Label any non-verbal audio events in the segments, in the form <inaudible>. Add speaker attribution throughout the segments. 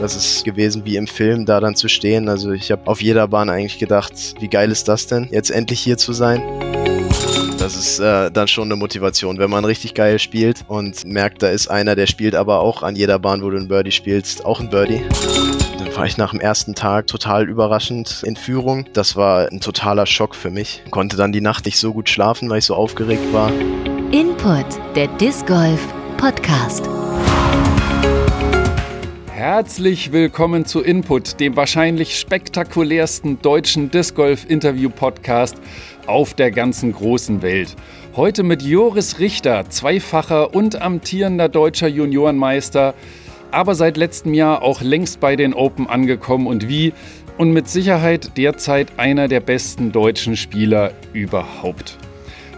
Speaker 1: Das ist gewesen wie im Film, da dann zu stehen. Also ich habe auf jeder Bahn eigentlich gedacht, wie geil ist das denn, jetzt endlich hier zu sein. Das ist äh, dann schon eine Motivation, wenn man richtig geil spielt und merkt, da ist einer, der spielt aber auch an jeder Bahn, wo du ein Birdie spielst, auch ein Birdie. Dann war ich nach dem ersten Tag total überraschend in Führung. Das war ein totaler Schock für mich. Konnte dann die Nacht nicht so gut schlafen, weil ich so aufgeregt war.
Speaker 2: Input, der Disc Golf Podcast.
Speaker 3: Herzlich willkommen zu Input, dem wahrscheinlich spektakulärsten deutschen Disc Golf Interview Podcast auf der ganzen großen Welt. Heute mit Joris Richter, zweifacher und amtierender deutscher Juniorenmeister, aber seit letztem Jahr auch längst bei den Open angekommen und wie und mit Sicherheit derzeit einer der besten deutschen Spieler überhaupt.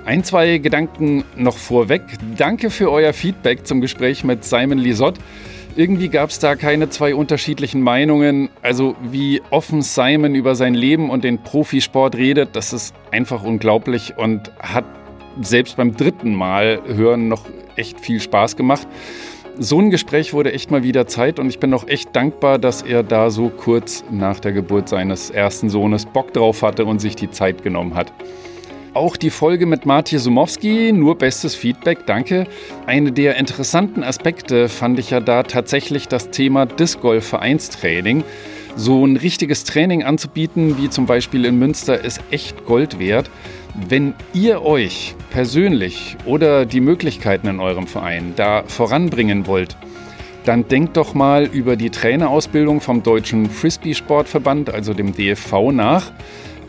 Speaker 3: Ein, zwei Gedanken noch vorweg. Danke für euer Feedback zum Gespräch mit Simon Lisott. Irgendwie gab es da keine zwei unterschiedlichen Meinungen. Also wie offen Simon über sein Leben und den Profisport redet, das ist einfach unglaublich und hat selbst beim dritten Mal hören noch echt viel Spaß gemacht. So ein Gespräch wurde echt mal wieder Zeit und ich bin auch echt dankbar, dass er da so kurz nach der Geburt seines ersten Sohnes Bock drauf hatte und sich die Zeit genommen hat. Auch die Folge mit Martin Sumowski, nur bestes Feedback, danke. Eine der interessanten Aspekte fand ich ja da tatsächlich das Thema Disc Golf Vereinstraining. So ein richtiges Training anzubieten, wie zum Beispiel in Münster, ist echt Gold wert. Wenn ihr euch persönlich oder die Möglichkeiten in eurem Verein da voranbringen wollt, dann denkt doch mal über die Trainerausbildung vom Deutschen Frisbee-Sportverband, also dem DFV, nach.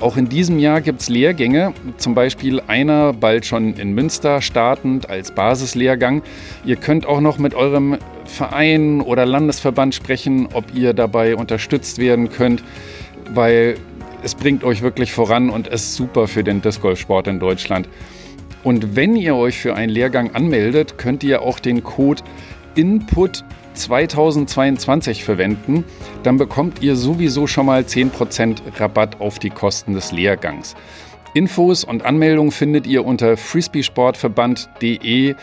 Speaker 3: Auch in diesem Jahr gibt es Lehrgänge, zum Beispiel einer bald schon in Münster startend als Basislehrgang. Ihr könnt auch noch mit eurem Verein oder Landesverband sprechen, ob ihr dabei unterstützt werden könnt, weil es bringt euch wirklich voran und ist super für den Disc Golf Sport in Deutschland. Und wenn ihr euch für einen Lehrgang anmeldet, könnt ihr auch den Code Input 2022 verwenden, dann bekommt ihr sowieso schon mal 10% Rabatt auf die Kosten des Lehrgangs. Infos und Anmeldungen findet ihr unter frisbeesportverband.de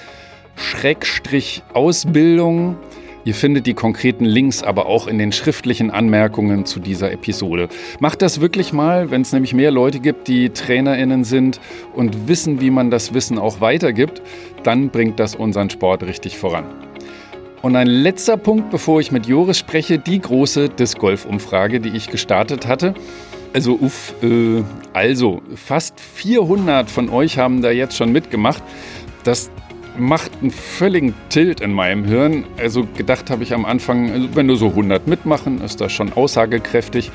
Speaker 3: Ausbildung. Ihr findet die konkreten Links aber auch in den schriftlichen Anmerkungen zu dieser Episode. Macht das wirklich mal, wenn es nämlich mehr Leute gibt, die Trainerinnen sind und wissen, wie man das Wissen auch weitergibt, dann bringt das unseren Sport richtig voran. Und ein letzter Punkt, bevor ich mit Joris spreche, die große Disc Golf Umfrage, die ich gestartet hatte. Also uff, äh, also fast 400 von euch haben da jetzt schon mitgemacht. Das macht einen völligen Tilt in meinem Hirn. Also gedacht habe ich am Anfang, also wenn nur so 100 mitmachen, ist das schon aussagekräftig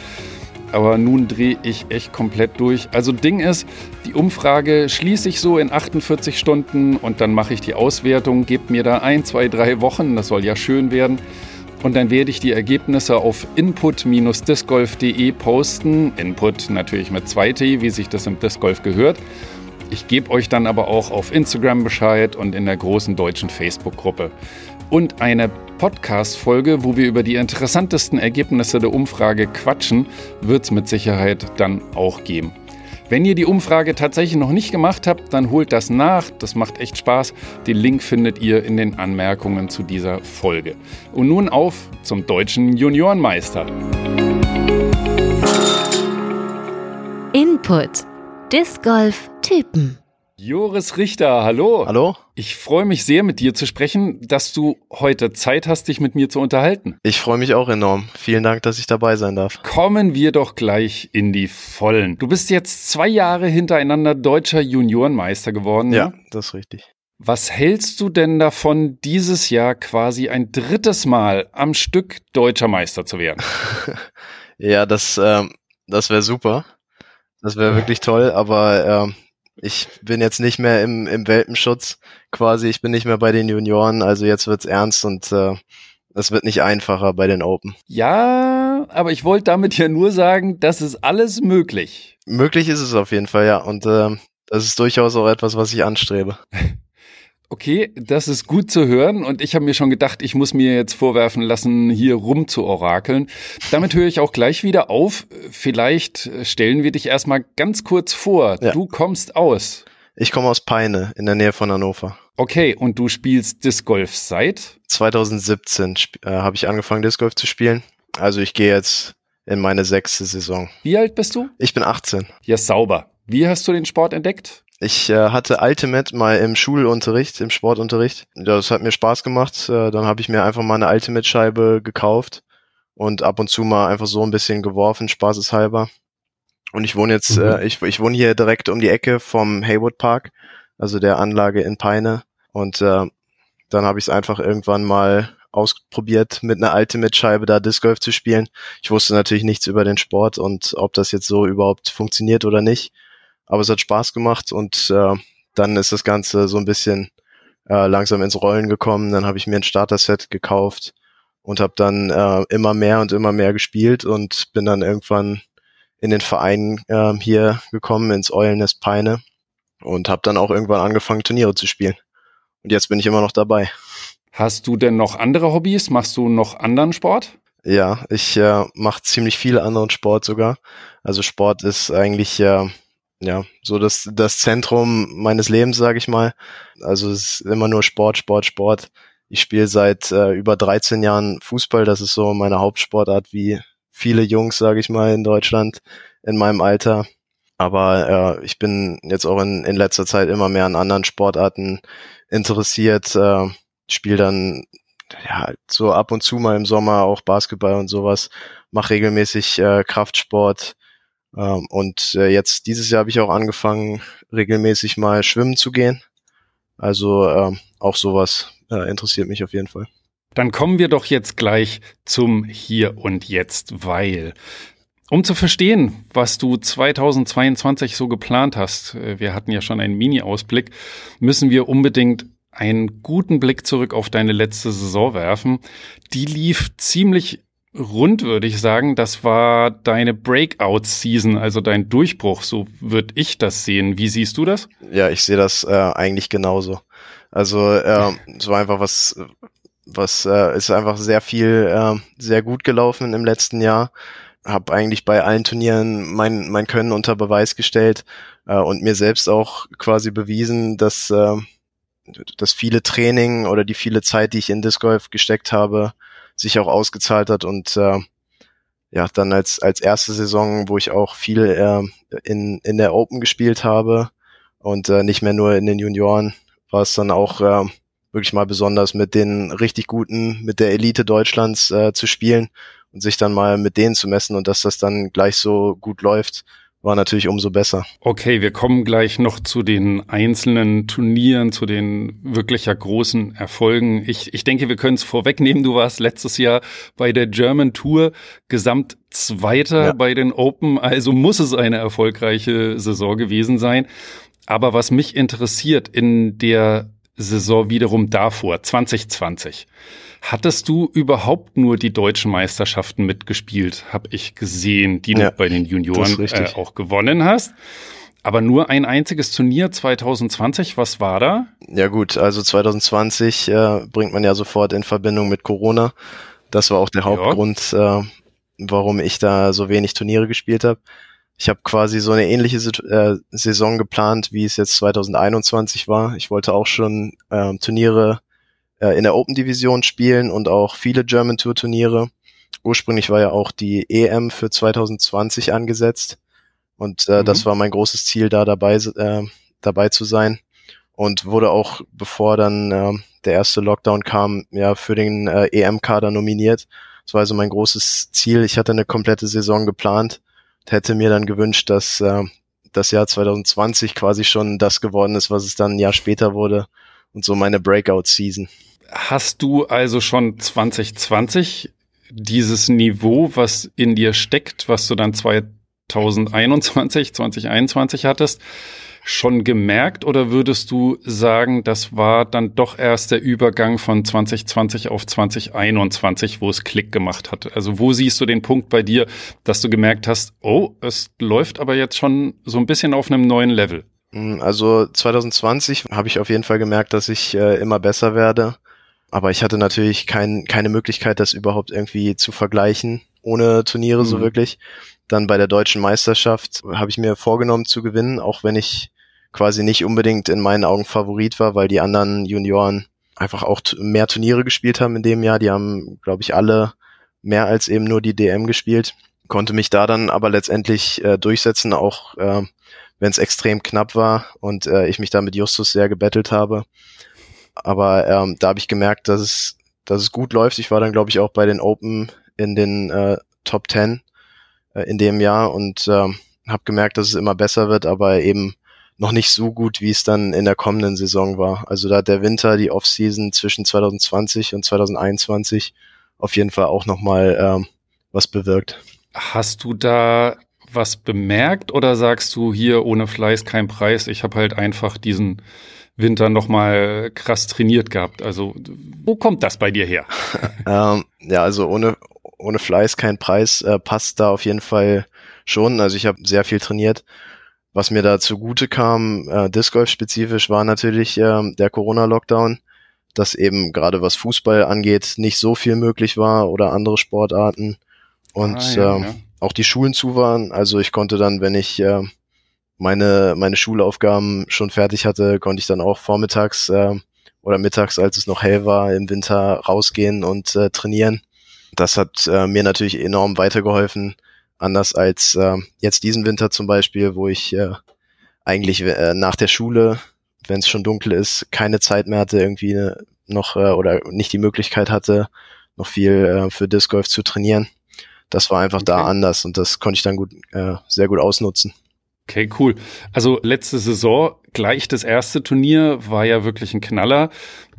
Speaker 3: aber nun drehe ich echt komplett durch. Also Ding ist, die Umfrage schließe ich so in 48 Stunden und dann mache ich die Auswertung, gebe mir da ein, zwei, drei Wochen, das soll ja schön werden. Und dann werde ich die Ergebnisse auf input-discgolf.de posten. Input natürlich mit 2T, wie sich das im Disc Golf gehört. Ich gebe euch dann aber auch auf Instagram Bescheid und in der großen deutschen Facebook-Gruppe. Und eine Podcast-Folge, wo wir über die interessantesten Ergebnisse der Umfrage quatschen, wird es mit Sicherheit dann auch geben. Wenn ihr die Umfrage tatsächlich noch nicht gemacht habt, dann holt das nach. Das macht echt Spaß. Den Link findet ihr in den Anmerkungen zu dieser Folge. Und nun auf zum deutschen Juniorenmeister.
Speaker 2: Input. Disc Golf Typen.
Speaker 3: Joris Richter, hallo.
Speaker 1: Hallo?
Speaker 3: Ich freue mich sehr, mit dir zu sprechen, dass du heute Zeit hast, dich mit mir zu unterhalten.
Speaker 1: Ich freue mich auch enorm. Vielen Dank, dass ich dabei sein darf.
Speaker 3: Kommen wir doch gleich in die Vollen. Du bist jetzt zwei Jahre hintereinander deutscher Juniorenmeister geworden.
Speaker 1: Ja, ne? das ist richtig.
Speaker 3: Was hältst du denn davon, dieses Jahr quasi ein drittes Mal am Stück deutscher Meister zu werden? <laughs>
Speaker 1: ja, das, ähm, das wäre super. Das wäre <laughs> wirklich toll, aber ähm, ich bin jetzt nicht mehr im, im Welpenschutz quasi, ich bin nicht mehr bei den Junioren, also jetzt wird's ernst und äh, es wird nicht einfacher bei den Open.
Speaker 3: Ja, aber ich wollte damit ja nur sagen, das ist alles möglich.
Speaker 1: Möglich ist es auf jeden Fall, ja. Und äh, das ist durchaus auch etwas, was ich anstrebe. <laughs>
Speaker 3: Okay, das ist gut zu hören und ich habe mir schon gedacht, ich muss mir jetzt vorwerfen lassen, hier rum zu orakeln. Damit höre ich auch gleich wieder auf. Vielleicht stellen wir dich erstmal ganz kurz vor. Ja. Du kommst aus.
Speaker 1: Ich komme aus Peine in der Nähe von Hannover.
Speaker 3: Okay, und du spielst Disc Golf seit?
Speaker 1: 2017 äh, habe ich angefangen Disc Golf zu spielen. Also ich gehe jetzt in meine sechste Saison.
Speaker 3: Wie alt bist du?
Speaker 1: Ich bin 18.
Speaker 3: Ja, sauber. Wie hast du den Sport entdeckt?
Speaker 1: Ich äh, hatte Ultimate mal im Schulunterricht, im Sportunterricht. Das hat mir Spaß gemacht. Äh, dann habe ich mir einfach mal eine Ultimate-Scheibe gekauft und ab und zu mal einfach so ein bisschen geworfen, spaßeshalber. Und ich wohne jetzt, mhm. äh, ich, ich wohne hier direkt um die Ecke vom Haywood Park, also der Anlage in Peine. Und äh, dann habe ich es einfach irgendwann mal ausprobiert, mit einer Ultimate-Scheibe da Disc Golf zu spielen. Ich wusste natürlich nichts über den Sport und ob das jetzt so überhaupt funktioniert oder nicht. Aber es hat Spaß gemacht und äh, dann ist das Ganze so ein bisschen äh, langsam ins Rollen gekommen. Dann habe ich mir ein Starter-Set gekauft und habe dann äh, immer mehr und immer mehr gespielt und bin dann irgendwann in den Verein äh, hier gekommen, ins Eulnest Peine und habe dann auch irgendwann angefangen, Turniere zu spielen. Und jetzt bin ich immer noch dabei.
Speaker 3: Hast du denn noch andere Hobbys? Machst du noch anderen Sport?
Speaker 1: Ja, ich äh, mache ziemlich viele anderen Sport sogar. Also Sport ist eigentlich äh, ja so das das Zentrum meines Lebens, sage ich mal. Also es ist immer nur Sport, Sport, Sport. Ich spiele seit äh, über 13 Jahren Fußball. Das ist so meine Hauptsportart, wie viele Jungs, sage ich mal, in Deutschland in meinem Alter. Aber äh, ich bin jetzt auch in, in letzter Zeit immer mehr an anderen Sportarten interessiert. Äh, spiele dann ja so ab und zu mal im Sommer auch Basketball und sowas. Mache regelmäßig äh, Kraftsport. Ähm, und äh, jetzt dieses Jahr habe ich auch angefangen, regelmäßig mal schwimmen zu gehen. Also äh, auch sowas äh, interessiert mich auf jeden Fall.
Speaker 3: Dann kommen wir doch jetzt gleich zum Hier und Jetzt, weil um zu verstehen, was du 2022 so geplant hast, äh, wir hatten ja schon einen Mini-Ausblick, müssen wir unbedingt einen guten Blick zurück auf deine letzte Saison werfen. Die lief ziemlich rund, würde ich sagen. Das war deine Breakout-Season, also dein Durchbruch. So würde ich das sehen. Wie siehst du das?
Speaker 1: Ja, ich sehe das äh, eigentlich genauso. Also äh, war einfach was, was äh, ist einfach sehr viel, äh, sehr gut gelaufen im letzten Jahr. Hab eigentlich bei allen Turnieren mein, mein Können unter Beweis gestellt äh, und mir selbst auch quasi bewiesen, dass äh, das viele Training oder die viele Zeit, die ich in Disc Golf gesteckt habe, sich auch ausgezahlt hat. Und äh, ja, dann als, als erste Saison, wo ich auch viel äh, in, in der Open gespielt habe und äh, nicht mehr nur in den Junioren, war es dann auch äh, wirklich mal besonders mit den richtig guten, mit der Elite Deutschlands äh, zu spielen und sich dann mal mit denen zu messen und dass das dann gleich so gut läuft, war natürlich umso besser.
Speaker 3: Okay, wir kommen gleich noch zu den einzelnen Turnieren, zu den wirklich großen Erfolgen. Ich, ich denke, wir können es vorwegnehmen. Du warst letztes Jahr bei der German Tour gesamt Zweiter ja. bei den Open, also muss es eine erfolgreiche Saison gewesen sein. Aber was mich interessiert in der Saison wiederum davor, 2020. Hattest du überhaupt nur die deutschen Meisterschaften mitgespielt, habe ich gesehen, die ja, du bei den Junioren äh, auch gewonnen hast. Aber nur ein einziges Turnier 2020, was war da?
Speaker 1: Ja gut, also 2020 äh, bringt man ja sofort in Verbindung mit Corona. Das war auch der Hauptgrund, ja. äh, warum ich da so wenig Turniere gespielt habe. Ich habe quasi so eine ähnliche äh, Saison geplant, wie es jetzt 2021 war. Ich wollte auch schon äh, Turniere in der Open Division spielen und auch viele German Tour Turniere. Ursprünglich war ja auch die EM für 2020 angesetzt und äh, mhm. das war mein großes Ziel, da dabei, äh, dabei zu sein und wurde auch, bevor dann äh, der erste Lockdown kam, ja für den äh, EM-Kader nominiert. Das war also mein großes Ziel. Ich hatte eine komplette Saison geplant, hätte mir dann gewünscht, dass äh, das Jahr 2020 quasi schon das geworden ist, was es dann ein Jahr später wurde und so meine Breakout-Season.
Speaker 3: Hast du also schon 2020 dieses Niveau, was in dir steckt, was du dann 2021, 2021 hattest, schon gemerkt oder würdest du sagen, das war dann doch erst der Übergang von 2020 auf 2021, wo es Klick gemacht hat? Also wo siehst du den Punkt bei dir, dass du gemerkt hast, oh, es läuft aber jetzt schon so ein bisschen auf einem neuen Level?
Speaker 1: Hm, also 2020 habe ich auf jeden Fall gemerkt, dass ich äh, immer besser werde. Aber ich hatte natürlich kein, keine Möglichkeit, das überhaupt irgendwie zu vergleichen, ohne Turniere mhm. so wirklich. Dann bei der deutschen Meisterschaft habe ich mir vorgenommen zu gewinnen, auch wenn ich quasi nicht unbedingt in meinen Augen Favorit war, weil die anderen Junioren einfach auch mehr Turniere gespielt haben in dem Jahr. Die haben, glaube ich, alle mehr als eben nur die DM gespielt. Konnte mich da dann aber letztendlich äh, durchsetzen, auch äh, wenn es extrem knapp war und äh, ich mich da mit Justus sehr gebettelt habe. Aber ähm, da habe ich gemerkt, dass es, dass es gut läuft. Ich war dann, glaube ich, auch bei den Open in den äh, Top 10 äh, in dem Jahr und äh, habe gemerkt, dass es immer besser wird, aber eben noch nicht so gut, wie es dann in der kommenden Saison war. Also da hat der Winter, die Offseason zwischen 2020 und 2021 auf jeden Fall auch nochmal ähm, was bewirkt.
Speaker 3: Hast du da was bemerkt oder sagst du hier ohne Fleiß kein Preis? Ich habe halt einfach diesen Winter nochmal krass trainiert gehabt. Also wo kommt das bei dir her? <laughs>
Speaker 1: ähm, ja, also ohne, ohne Fleiß kein Preis äh, passt da auf jeden Fall schon. Also ich habe sehr viel trainiert. Was mir da zugute kam, äh, Disc Golf spezifisch, war natürlich äh, der Corona-Lockdown, dass eben gerade was Fußball angeht nicht so viel möglich war oder andere Sportarten und ah, ja, äh, ja. auch die Schulen zu waren. Also ich konnte dann, wenn ich äh, meine meine Schulaufgaben schon fertig hatte, konnte ich dann auch vormittags äh, oder mittags, als es noch hell war, im Winter rausgehen und äh, trainieren. Das hat äh, mir natürlich enorm weitergeholfen, anders als äh, jetzt diesen Winter zum Beispiel, wo ich äh, eigentlich äh, nach der Schule, wenn es schon dunkel ist, keine Zeit mehr hatte, irgendwie ne, noch äh, oder nicht die Möglichkeit hatte, noch viel äh, für Disc Golf zu trainieren. Das war einfach okay. da anders und das konnte ich dann gut, äh, sehr gut ausnutzen.
Speaker 3: Okay, cool. Also letzte Saison, gleich das erste Turnier, war ja wirklich ein Knaller.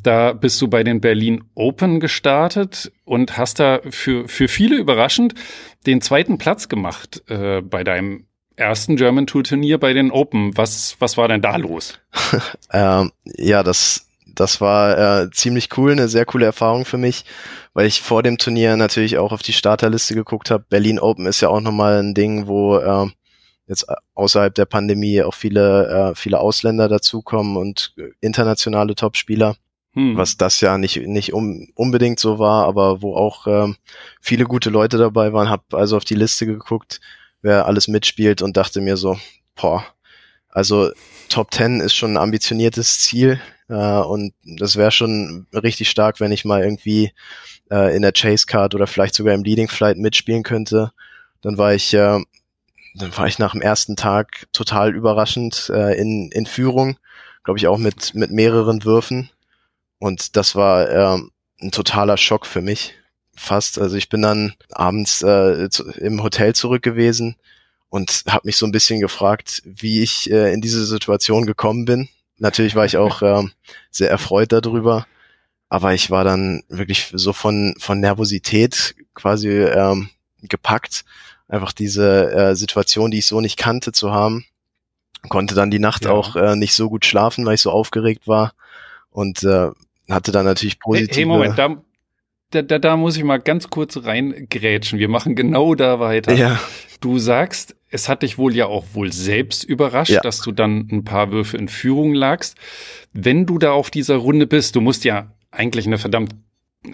Speaker 3: Da bist du bei den Berlin Open gestartet und hast da für, für viele überraschend den zweiten Platz gemacht äh, bei deinem ersten German Tour Turnier bei den Open. Was, was war denn da los? <laughs>
Speaker 1: ähm, ja, das, das war äh, ziemlich cool, eine sehr coole Erfahrung für mich, weil ich vor dem Turnier natürlich auch auf die Starterliste geguckt habe. Berlin Open ist ja auch nochmal ein Ding, wo äh, jetzt außerhalb der Pandemie auch viele, äh, viele Ausländer dazukommen und internationale Topspieler. Hm. Was das ja nicht, nicht um, unbedingt so war, aber wo auch ähm, viele gute Leute dabei waren, habe also auf die Liste geguckt, wer alles mitspielt und dachte mir so, boah, also Top 10 ist schon ein ambitioniertes Ziel äh, und das wäre schon richtig stark, wenn ich mal irgendwie äh, in der Chase Card oder vielleicht sogar im Leading Flight mitspielen könnte. Dann war ich, äh, dann war ich nach dem ersten Tag total überraschend äh, in, in Führung, glaube ich auch mit, mit mehreren Würfen und das war äh, ein totaler Schock für mich. Fast. Also ich bin dann abends äh, zu, im Hotel zurück gewesen und habe mich so ein bisschen gefragt, wie ich äh, in diese Situation gekommen bin. Natürlich war ich <laughs> auch äh, sehr erfreut darüber, aber ich war dann wirklich so von von Nervosität quasi ähm, gepackt, einfach diese äh, Situation, die ich so nicht kannte, zu haben. Konnte dann die Nacht ja. auch äh, nicht so gut schlafen, weil ich so aufgeregt war und äh, hatte dann natürlich positive. Hey, hey
Speaker 3: Moment, da, da, da, da muss ich mal ganz kurz reingrätschen. Wir machen genau da weiter.
Speaker 1: Ja.
Speaker 3: Du sagst, es hat dich wohl ja auch wohl selbst überrascht, ja. dass du dann ein paar Würfe in Führung lagst. Wenn du da auf dieser Runde bist, du musst ja eigentlich eine verdammt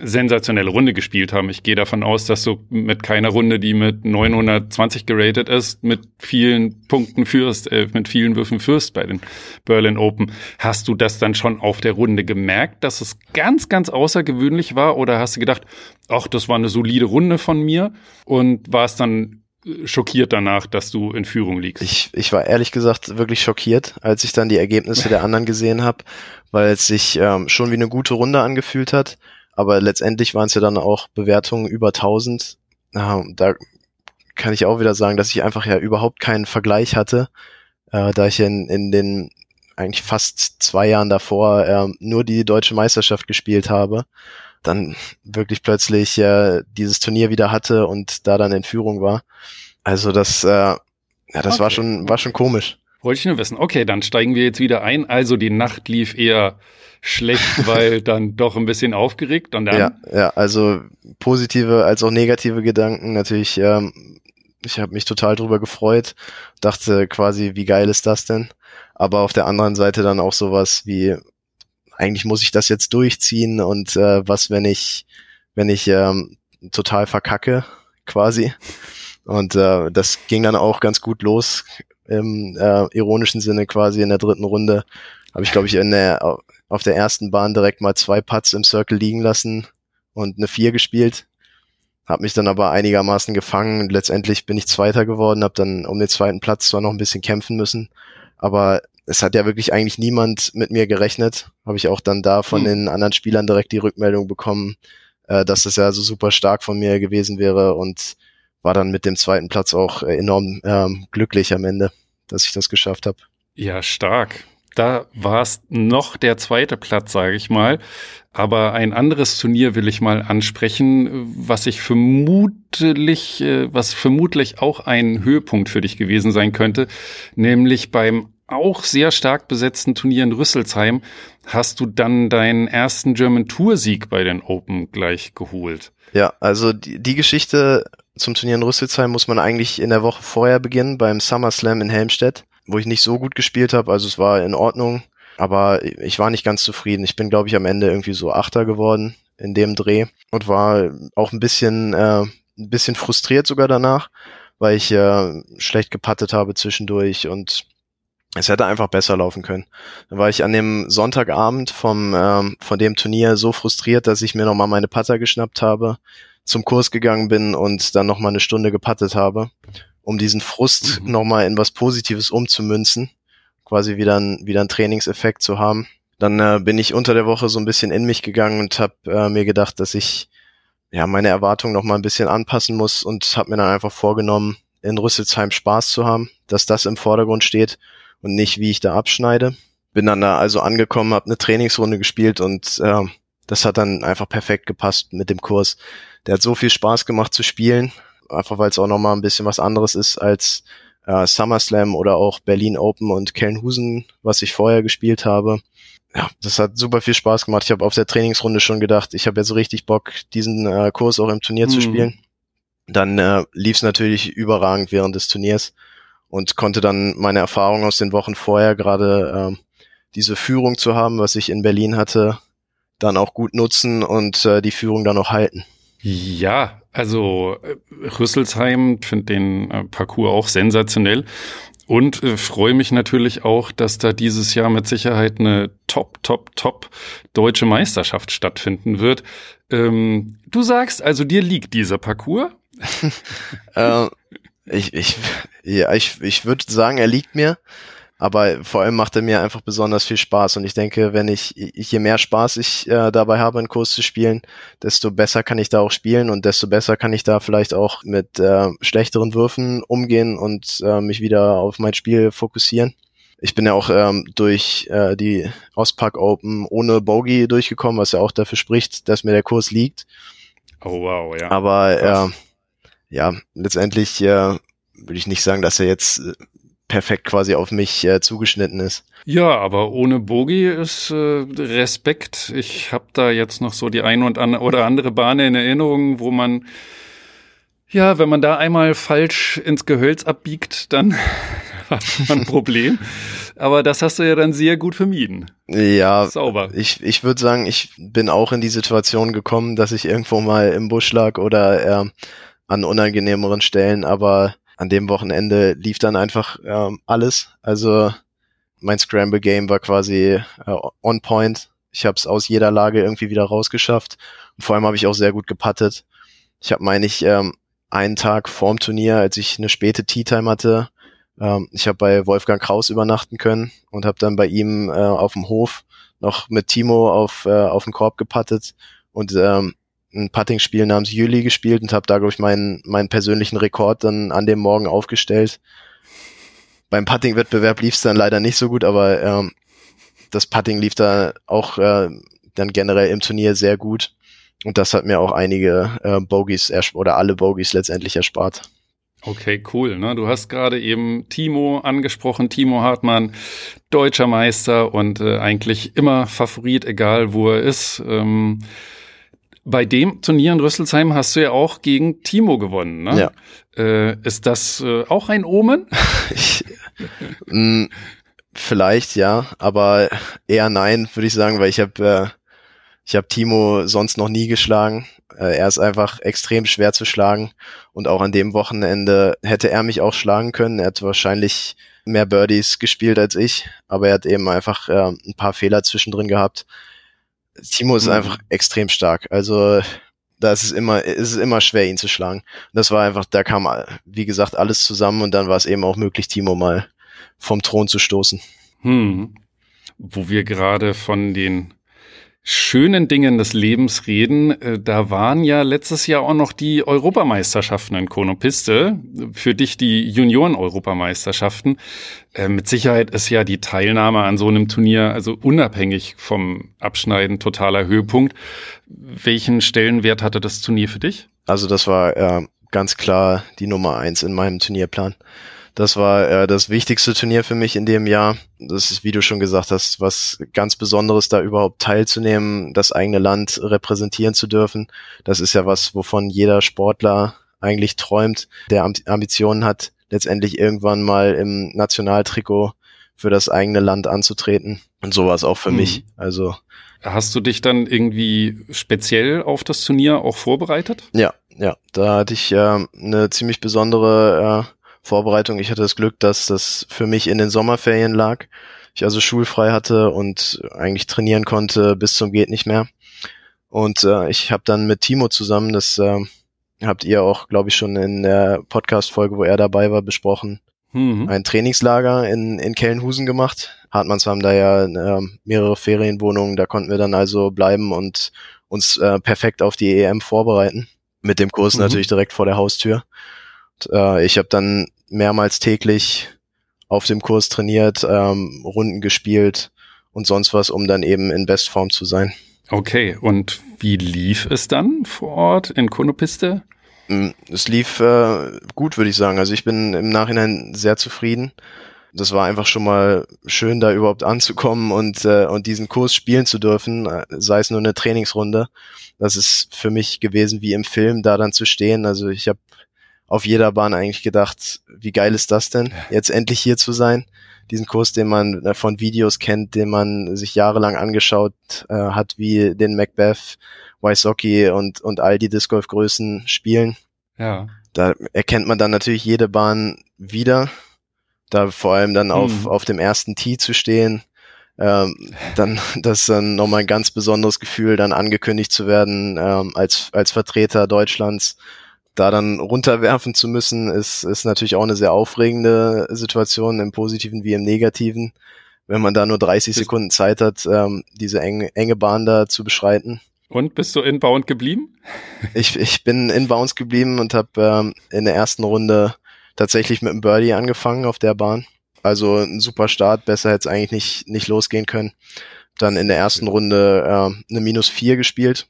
Speaker 3: sensationelle Runde gespielt haben. Ich gehe davon aus, dass du mit keiner Runde, die mit 920 geratet ist, mit vielen Punkten führst, äh, mit vielen Würfen führst bei den Berlin Open. Hast du das dann schon auf der Runde gemerkt, dass es ganz, ganz außergewöhnlich war? Oder hast du gedacht, ach, das war eine solide Runde von mir und war es dann äh, schockiert danach, dass du in Führung liegst?
Speaker 1: Ich, ich war ehrlich gesagt wirklich schockiert, als ich dann die Ergebnisse der anderen gesehen habe, weil es sich ähm, schon wie eine gute Runde angefühlt hat aber letztendlich waren es ja dann auch Bewertungen über 1000. Ja, da kann ich auch wieder sagen, dass ich einfach ja überhaupt keinen Vergleich hatte, äh, da ich in, in den eigentlich fast zwei Jahren davor äh, nur die deutsche Meisterschaft gespielt habe, dann wirklich plötzlich äh, dieses Turnier wieder hatte und da dann in Führung war. Also das, äh, ja, das okay. war schon, war schon komisch.
Speaker 3: Wollte ich nur wissen. Okay, dann steigen wir jetzt wieder ein. Also die Nacht lief eher schlecht, weil <laughs> dann doch ein bisschen aufgeregt und dann.
Speaker 1: Ja, ja, also positive als auch negative Gedanken. Natürlich, ähm, ich habe mich total drüber gefreut, dachte quasi, wie geil ist das denn? Aber auf der anderen Seite dann auch sowas wie, eigentlich muss ich das jetzt durchziehen und äh, was, wenn ich, wenn ich ähm, total verkacke, quasi. Und äh, das ging dann auch ganz gut los im äh, ironischen Sinne quasi in der dritten Runde. Habe ich, glaube ich, in der, auf der ersten Bahn direkt mal zwei Putts im Circle liegen lassen und eine vier gespielt. habe mich dann aber einigermaßen gefangen. Letztendlich bin ich Zweiter geworden, habe dann um den zweiten Platz zwar noch ein bisschen kämpfen müssen, aber es hat ja wirklich eigentlich niemand mit mir gerechnet. Habe ich auch dann da von hm. den anderen Spielern direkt die Rückmeldung bekommen, äh, dass es ja so super stark von mir gewesen wäre und war dann mit dem zweiten Platz auch enorm ähm, glücklich am Ende, dass ich das geschafft habe.
Speaker 3: Ja, stark. Da war es noch der zweite Platz, sage ich mal. Aber ein anderes Turnier will ich mal ansprechen, was ich vermutlich, äh, was vermutlich auch ein Höhepunkt für dich gewesen sein könnte, nämlich beim auch sehr stark besetzten Turnier in Rüsselsheim hast du dann deinen ersten German Tour Sieg bei den Open gleich geholt.
Speaker 1: Ja, also die, die Geschichte zum Turnier in Rüsselsheim muss man eigentlich in der Woche vorher beginnen beim SummerSlam in Helmstedt, wo ich nicht so gut gespielt habe, also es war in Ordnung, aber ich war nicht ganz zufrieden. Ich bin glaube ich am Ende irgendwie so Achter geworden in dem Dreh und war auch ein bisschen äh, ein bisschen frustriert sogar danach, weil ich äh, schlecht gepattet habe zwischendurch und es hätte einfach besser laufen können. Dann war ich an dem Sonntagabend vom ähm, von dem Turnier so frustriert, dass ich mir nochmal meine Putter geschnappt habe, zum Kurs gegangen bin und dann nochmal eine Stunde gepattet habe, um diesen Frust mhm. nochmal in was Positives umzumünzen, quasi wieder ein, wieder ein Trainingseffekt zu haben. Dann äh, bin ich unter der Woche so ein bisschen in mich gegangen und habe äh, mir gedacht, dass ich ja meine Erwartungen nochmal ein bisschen anpassen muss und habe mir dann einfach vorgenommen, in Rüsselsheim Spaß zu haben, dass das im Vordergrund steht und nicht, wie ich da abschneide. Bin dann da also angekommen, habe eine Trainingsrunde gespielt und äh, das hat dann einfach perfekt gepasst mit dem Kurs. Der hat so viel Spaß gemacht zu spielen, einfach weil es auch nochmal ein bisschen was anderes ist als äh, SummerSlam oder auch Berlin Open und Kellenhusen, was ich vorher gespielt habe. Ja, das hat super viel Spaß gemacht. Ich habe auf der Trainingsrunde schon gedacht, ich habe jetzt so richtig Bock, diesen äh, Kurs auch im Turnier mhm. zu spielen. Dann äh, lief es natürlich überragend während des Turniers und konnte dann meine Erfahrung aus den Wochen vorher gerade äh, diese Führung zu haben, was ich in Berlin hatte, dann auch gut nutzen und äh, die Führung dann auch halten.
Speaker 3: Ja, also äh, Rüsselsheim finde den äh, Parcours auch sensationell und äh, freue mich natürlich auch, dass da dieses Jahr mit Sicherheit eine top, top, top deutsche Meisterschaft stattfinden wird. Ähm, du sagst also, dir liegt dieser Parcours? <laughs>
Speaker 1: äh, ich, ich, ja, ich, ich würde sagen, er liegt mir. Aber vor allem macht er mir einfach besonders viel Spaß. Und ich denke, wenn ich, je mehr Spaß ich äh, dabei habe, einen Kurs zu spielen, desto besser kann ich da auch spielen und desto besser kann ich da vielleicht auch mit äh, schlechteren Würfen umgehen und äh, mich wieder auf mein Spiel fokussieren. Ich bin ja auch ähm, durch äh, die Ostpark Open ohne Bogey durchgekommen, was ja auch dafür spricht, dass mir der Kurs liegt.
Speaker 3: Oh wow, ja.
Speaker 1: Aber äh, ja, letztendlich äh, würde ich nicht sagen, dass er jetzt äh, perfekt quasi auf mich äh, zugeschnitten ist.
Speaker 3: Ja, aber ohne Bogi ist äh, Respekt. Ich habe da jetzt noch so die ein und an oder andere Bahn in Erinnerung, wo man ja, wenn man da einmal falsch ins Gehölz abbiegt, dann <laughs> hat man ein Problem. Aber das hast du ja dann sehr gut vermieden.
Speaker 1: Ja, sauber. Ich, ich würde sagen, ich bin auch in die Situation gekommen, dass ich irgendwo mal im Busch lag oder äh, an unangenehmeren Stellen, aber an dem Wochenende lief dann einfach ähm, alles. Also mein Scramble Game war quasi äh, on point. Ich habe es aus jeder Lage irgendwie wieder rausgeschafft. Und vor allem habe ich auch sehr gut gepattet. Ich habe, meine ich, ähm, einen Tag vorm Turnier, als ich eine späte Tea Time hatte, ähm, ich habe bei Wolfgang Kraus übernachten können und habe dann bei ihm äh, auf dem Hof noch mit Timo auf, äh, auf den Korb gepattet und ähm, ein Putting-Spiel namens Jüli gespielt und habe da, glaube ich, meinen, meinen persönlichen Rekord dann an dem Morgen aufgestellt. Beim Putting-Wettbewerb lief es dann leider nicht so gut, aber ähm, das Putting lief da auch äh, dann generell im Turnier sehr gut. Und das hat mir auch einige äh, Bogies oder alle Bogies letztendlich erspart.
Speaker 3: Okay, cool. Ne? Du hast gerade eben Timo angesprochen, Timo Hartmann, deutscher Meister und äh, eigentlich immer Favorit, egal wo er ist. Ähm, bei dem Turnier in Rüsselsheim hast du ja auch gegen Timo gewonnen. Ne? Ja. Äh, ist das äh, auch ein Omen? <laughs> ich,
Speaker 1: mh, mm, vielleicht ja, aber eher nein, würde ich sagen, weil ich habe äh, ich habe Timo sonst noch nie geschlagen. Äh, er ist einfach extrem schwer zu schlagen und auch an dem Wochenende hätte er mich auch schlagen können. Er hat wahrscheinlich mehr Birdies gespielt als ich, aber er hat eben einfach äh, ein paar Fehler zwischendrin gehabt Timo ist mhm. einfach extrem stark. Also da ist es immer, ist es immer schwer, ihn zu schlagen. Das war einfach, da kam, wie gesagt, alles zusammen und dann war es eben auch möglich, Timo mal vom Thron zu stoßen.
Speaker 3: Hm. Wo wir gerade von den schönen Dingen des Lebens reden, äh, da waren ja letztes Jahr auch noch die Europameisterschaften in Konopiste, für dich die Junioren-Europameisterschaften. Äh, mit Sicherheit ist ja die Teilnahme an so einem Turnier, also unabhängig vom Abschneiden, totaler Höhepunkt. Welchen Stellenwert hatte das Turnier für dich?
Speaker 1: Also das war äh, ganz klar die Nummer eins in meinem Turnierplan. Das war äh, das wichtigste Turnier für mich in dem Jahr. Das ist, wie du schon gesagt hast, was ganz Besonderes, da überhaupt teilzunehmen, das eigene Land repräsentieren zu dürfen. Das ist ja was, wovon jeder Sportler eigentlich träumt, der Ambitionen hat, letztendlich irgendwann mal im Nationaltrikot für das eigene Land anzutreten. Und sowas auch für mhm. mich. Also
Speaker 3: Hast du dich dann irgendwie speziell auf das Turnier auch vorbereitet?
Speaker 1: Ja, ja. Da hatte ich äh, eine ziemlich besondere äh, Vorbereitung. Ich hatte das Glück, dass das für mich in den Sommerferien lag. Ich also schulfrei hatte und eigentlich trainieren konnte bis zum geht nicht mehr. Und äh, ich habe dann mit Timo zusammen, das äh, habt ihr auch, glaube ich, schon in der Podcast-Folge, wo er dabei war, besprochen, mhm. ein Trainingslager in, in Kellenhusen gemacht. Hartmanns haben da ja äh, mehrere Ferienwohnungen, da konnten wir dann also bleiben und uns äh, perfekt auf die EM vorbereiten. Mit dem Kurs mhm. natürlich direkt vor der Haustür. Äh, ich habe dann mehrmals täglich auf dem Kurs trainiert, ähm, Runden gespielt und sonst was, um dann eben in Bestform zu sein.
Speaker 3: Okay, und wie lief es dann vor Ort in Konopiste?
Speaker 1: Mm, es lief äh, gut, würde ich sagen. Also ich bin im Nachhinein sehr zufrieden. Das war einfach schon mal schön, da überhaupt anzukommen und, äh, und diesen Kurs spielen zu dürfen, äh, sei es nur eine Trainingsrunde. Das ist für mich gewesen wie im Film, da dann zu stehen. Also ich habe auf jeder Bahn eigentlich gedacht, wie geil ist das denn, jetzt endlich hier zu sein. Diesen Kurs, den man äh, von Videos kennt, den man sich jahrelang angeschaut äh, hat, wie den Macbeth, Wysocki und, und all die Disc Golf Größen spielen.
Speaker 3: Ja.
Speaker 1: Da erkennt man dann natürlich jede Bahn wieder. Da vor allem dann auf, mhm. auf dem ersten Tee zu stehen, ähm, dann <laughs> das ist dann nochmal ein ganz besonderes Gefühl, dann angekündigt zu werden ähm, als, als Vertreter Deutschlands da dann runterwerfen zu müssen, ist, ist natürlich auch eine sehr aufregende Situation, im Positiven wie im Negativen, wenn man da nur 30 Sekunden Zeit hat, ähm, diese enge, enge Bahn da zu beschreiten.
Speaker 3: Und bist du inbound geblieben?
Speaker 1: Ich, ich bin inbound geblieben und habe ähm, in der ersten Runde tatsächlich mit einem Birdie angefangen auf der Bahn. Also ein super Start, besser hätte es eigentlich nicht, nicht losgehen können. Dann in der ersten Runde äh, eine Minus vier gespielt.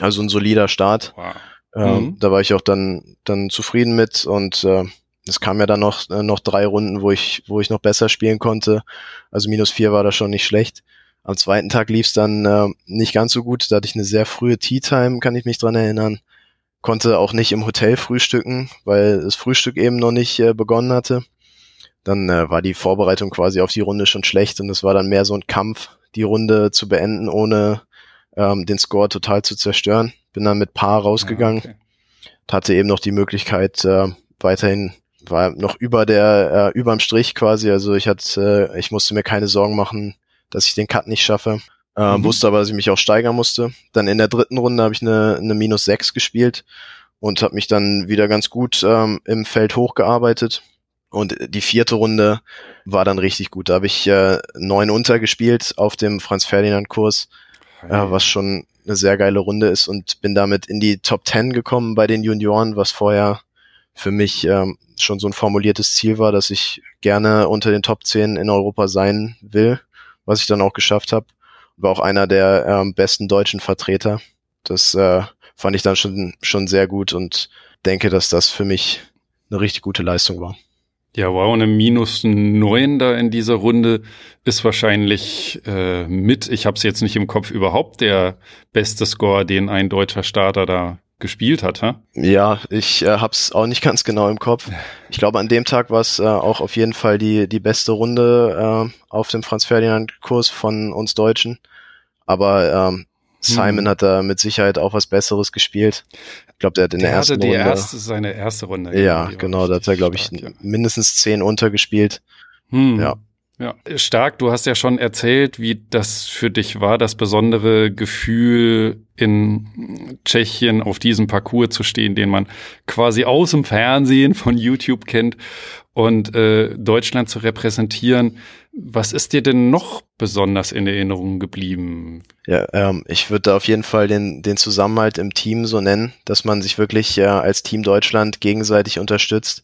Speaker 1: Also ein solider Start. Wow. Ähm, mhm. Da war ich auch dann, dann zufrieden mit und äh, es kam ja dann noch, äh, noch drei Runden, wo ich, wo ich noch besser spielen konnte. Also minus vier war da schon nicht schlecht. Am zweiten Tag lief es dann äh, nicht ganz so gut. Da hatte ich eine sehr frühe Tea Time, kann ich mich dran erinnern. Konnte auch nicht im Hotel frühstücken, weil das Frühstück eben noch nicht äh, begonnen hatte. Dann äh, war die Vorbereitung quasi auf die Runde schon schlecht und es war dann mehr so ein Kampf, die Runde zu beenden, ohne ähm, den Score total zu zerstören bin dann mit Paar rausgegangen. Ja, okay. Hatte eben noch die Möglichkeit, äh, weiterhin war noch über der, äh, überm Strich quasi. Also ich hatte, äh, ich musste mir keine Sorgen machen, dass ich den Cut nicht schaffe. Äh, mhm. Wusste aber, dass ich mich auch steigern musste. Dann in der dritten Runde habe ich eine, eine minus sechs gespielt und habe mich dann wieder ganz gut ähm, im Feld hochgearbeitet. Und die vierte Runde war dann richtig gut. Da habe ich äh, neun untergespielt auf dem Franz-Ferdinand-Kurs, äh, was schon eine sehr geile Runde ist und bin damit in die Top 10 gekommen bei den Junioren, was vorher für mich ähm, schon so ein formuliertes Ziel war, dass ich gerne unter den Top 10 in Europa sein will, was ich dann auch geschafft habe. War auch einer der ähm, besten deutschen Vertreter. Das äh, fand ich dann schon, schon sehr gut und denke, dass das für mich eine richtig gute Leistung war.
Speaker 3: Ja, wow, eine minus neun da in dieser Runde ist wahrscheinlich äh, mit, ich habe es jetzt nicht im Kopf, überhaupt der beste Score, den ein deutscher Starter da gespielt hat, ha?
Speaker 1: Ja, ich äh, habe es auch nicht <laughs> ganz genau im Kopf. Ich glaube, an dem Tag war es äh, auch auf jeden Fall die, die beste Runde äh, auf dem Franz-Ferdinand-Kurs von uns Deutschen. Aber ähm, Simon hm. hat da mit Sicherheit auch was Besseres gespielt. Ich glaube, der hat in der, der ersten
Speaker 3: hatte
Speaker 1: die
Speaker 3: Runde. Erste, seine erste Runde.
Speaker 1: Ja, genau, da hat er, glaube ich, ja. mindestens zehn untergespielt. Hm. Ja.
Speaker 3: Ja, stark. Du hast ja schon erzählt, wie das für dich war, das besondere Gefühl in Tschechien auf diesem Parcours zu stehen, den man quasi aus dem Fernsehen von YouTube kennt und äh, Deutschland zu repräsentieren. Was ist dir denn noch besonders in Erinnerung geblieben?
Speaker 1: Ja, ähm, ich würde da auf jeden Fall den, den Zusammenhalt im Team so nennen, dass man sich wirklich äh, als Team Deutschland gegenseitig unterstützt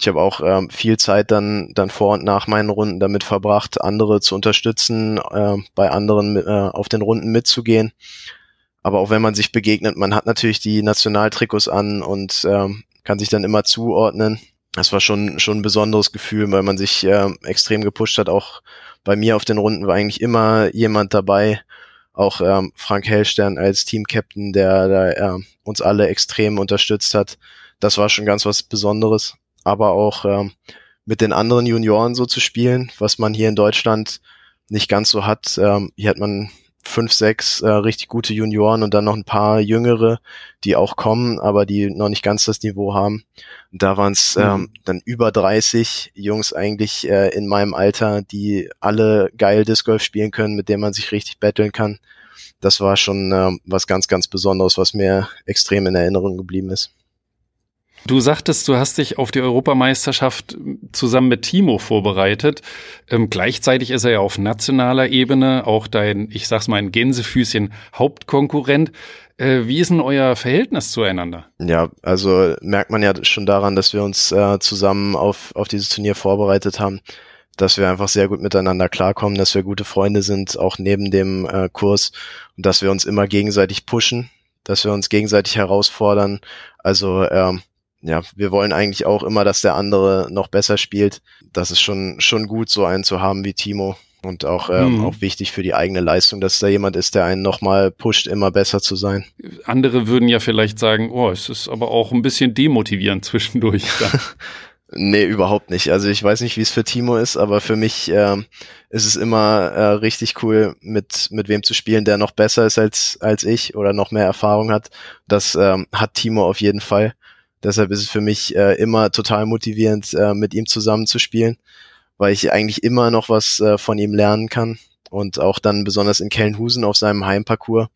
Speaker 1: ich habe auch ähm, viel Zeit dann, dann vor und nach meinen Runden damit verbracht, andere zu unterstützen, äh, bei anderen äh, auf den Runden mitzugehen. Aber auch wenn man sich begegnet, man hat natürlich die Nationaltrikots an und ähm, kann sich dann immer zuordnen. Das war schon, schon ein besonderes Gefühl, weil man sich äh, extrem gepusht hat. Auch bei mir auf den Runden war eigentlich immer jemand dabei. Auch ähm, Frank Hellstern als Team-Captain, der, der äh, uns alle extrem unterstützt hat. Das war schon ganz was Besonderes aber auch ähm, mit den anderen Junioren so zu spielen, was man hier in Deutschland nicht ganz so hat. Ähm, hier hat man fünf, sechs äh, richtig gute Junioren und dann noch ein paar jüngere, die auch kommen, aber die noch nicht ganz das Niveau haben. Und da waren es mhm. ähm, dann über 30 Jungs eigentlich äh, in meinem Alter, die alle geil Disc Golf spielen können, mit denen man sich richtig betteln kann. Das war schon äh, was ganz, ganz Besonderes, was mir extrem in Erinnerung geblieben ist.
Speaker 3: Du sagtest, du hast dich auf die Europameisterschaft zusammen mit Timo vorbereitet. Ähm, gleichzeitig ist er ja auf nationaler Ebene auch dein, ich sag's mal, ein Gänsefüßchen Hauptkonkurrent. Äh, wie ist denn euer Verhältnis zueinander?
Speaker 1: Ja, also merkt man ja schon daran, dass wir uns äh, zusammen auf, auf dieses Turnier vorbereitet haben, dass wir einfach sehr gut miteinander klarkommen, dass wir gute Freunde sind, auch neben dem äh, Kurs und dass wir uns immer gegenseitig pushen, dass wir uns gegenseitig herausfordern. Also ähm, ja, wir wollen eigentlich auch immer, dass der andere noch besser spielt. Das ist schon, schon gut, so einen zu haben wie Timo. Und auch, ähm, hm. auch wichtig für die eigene Leistung, dass da jemand ist, der einen nochmal pusht, immer besser zu sein.
Speaker 3: Andere würden ja vielleicht sagen, oh, es ist aber auch ein bisschen demotivierend zwischendurch. <laughs>
Speaker 1: nee, überhaupt nicht. Also ich weiß nicht, wie es für Timo ist, aber für mich ähm, ist es immer äh, richtig cool, mit, mit wem zu spielen, der noch besser ist als, als ich oder noch mehr Erfahrung hat. Das ähm, hat Timo auf jeden Fall. Deshalb ist es für mich äh, immer total motivierend, äh, mit ihm zusammen zu spielen, weil ich eigentlich immer noch was äh, von ihm lernen kann. Und auch dann besonders in Kellenhusen auf seinem Heimparcours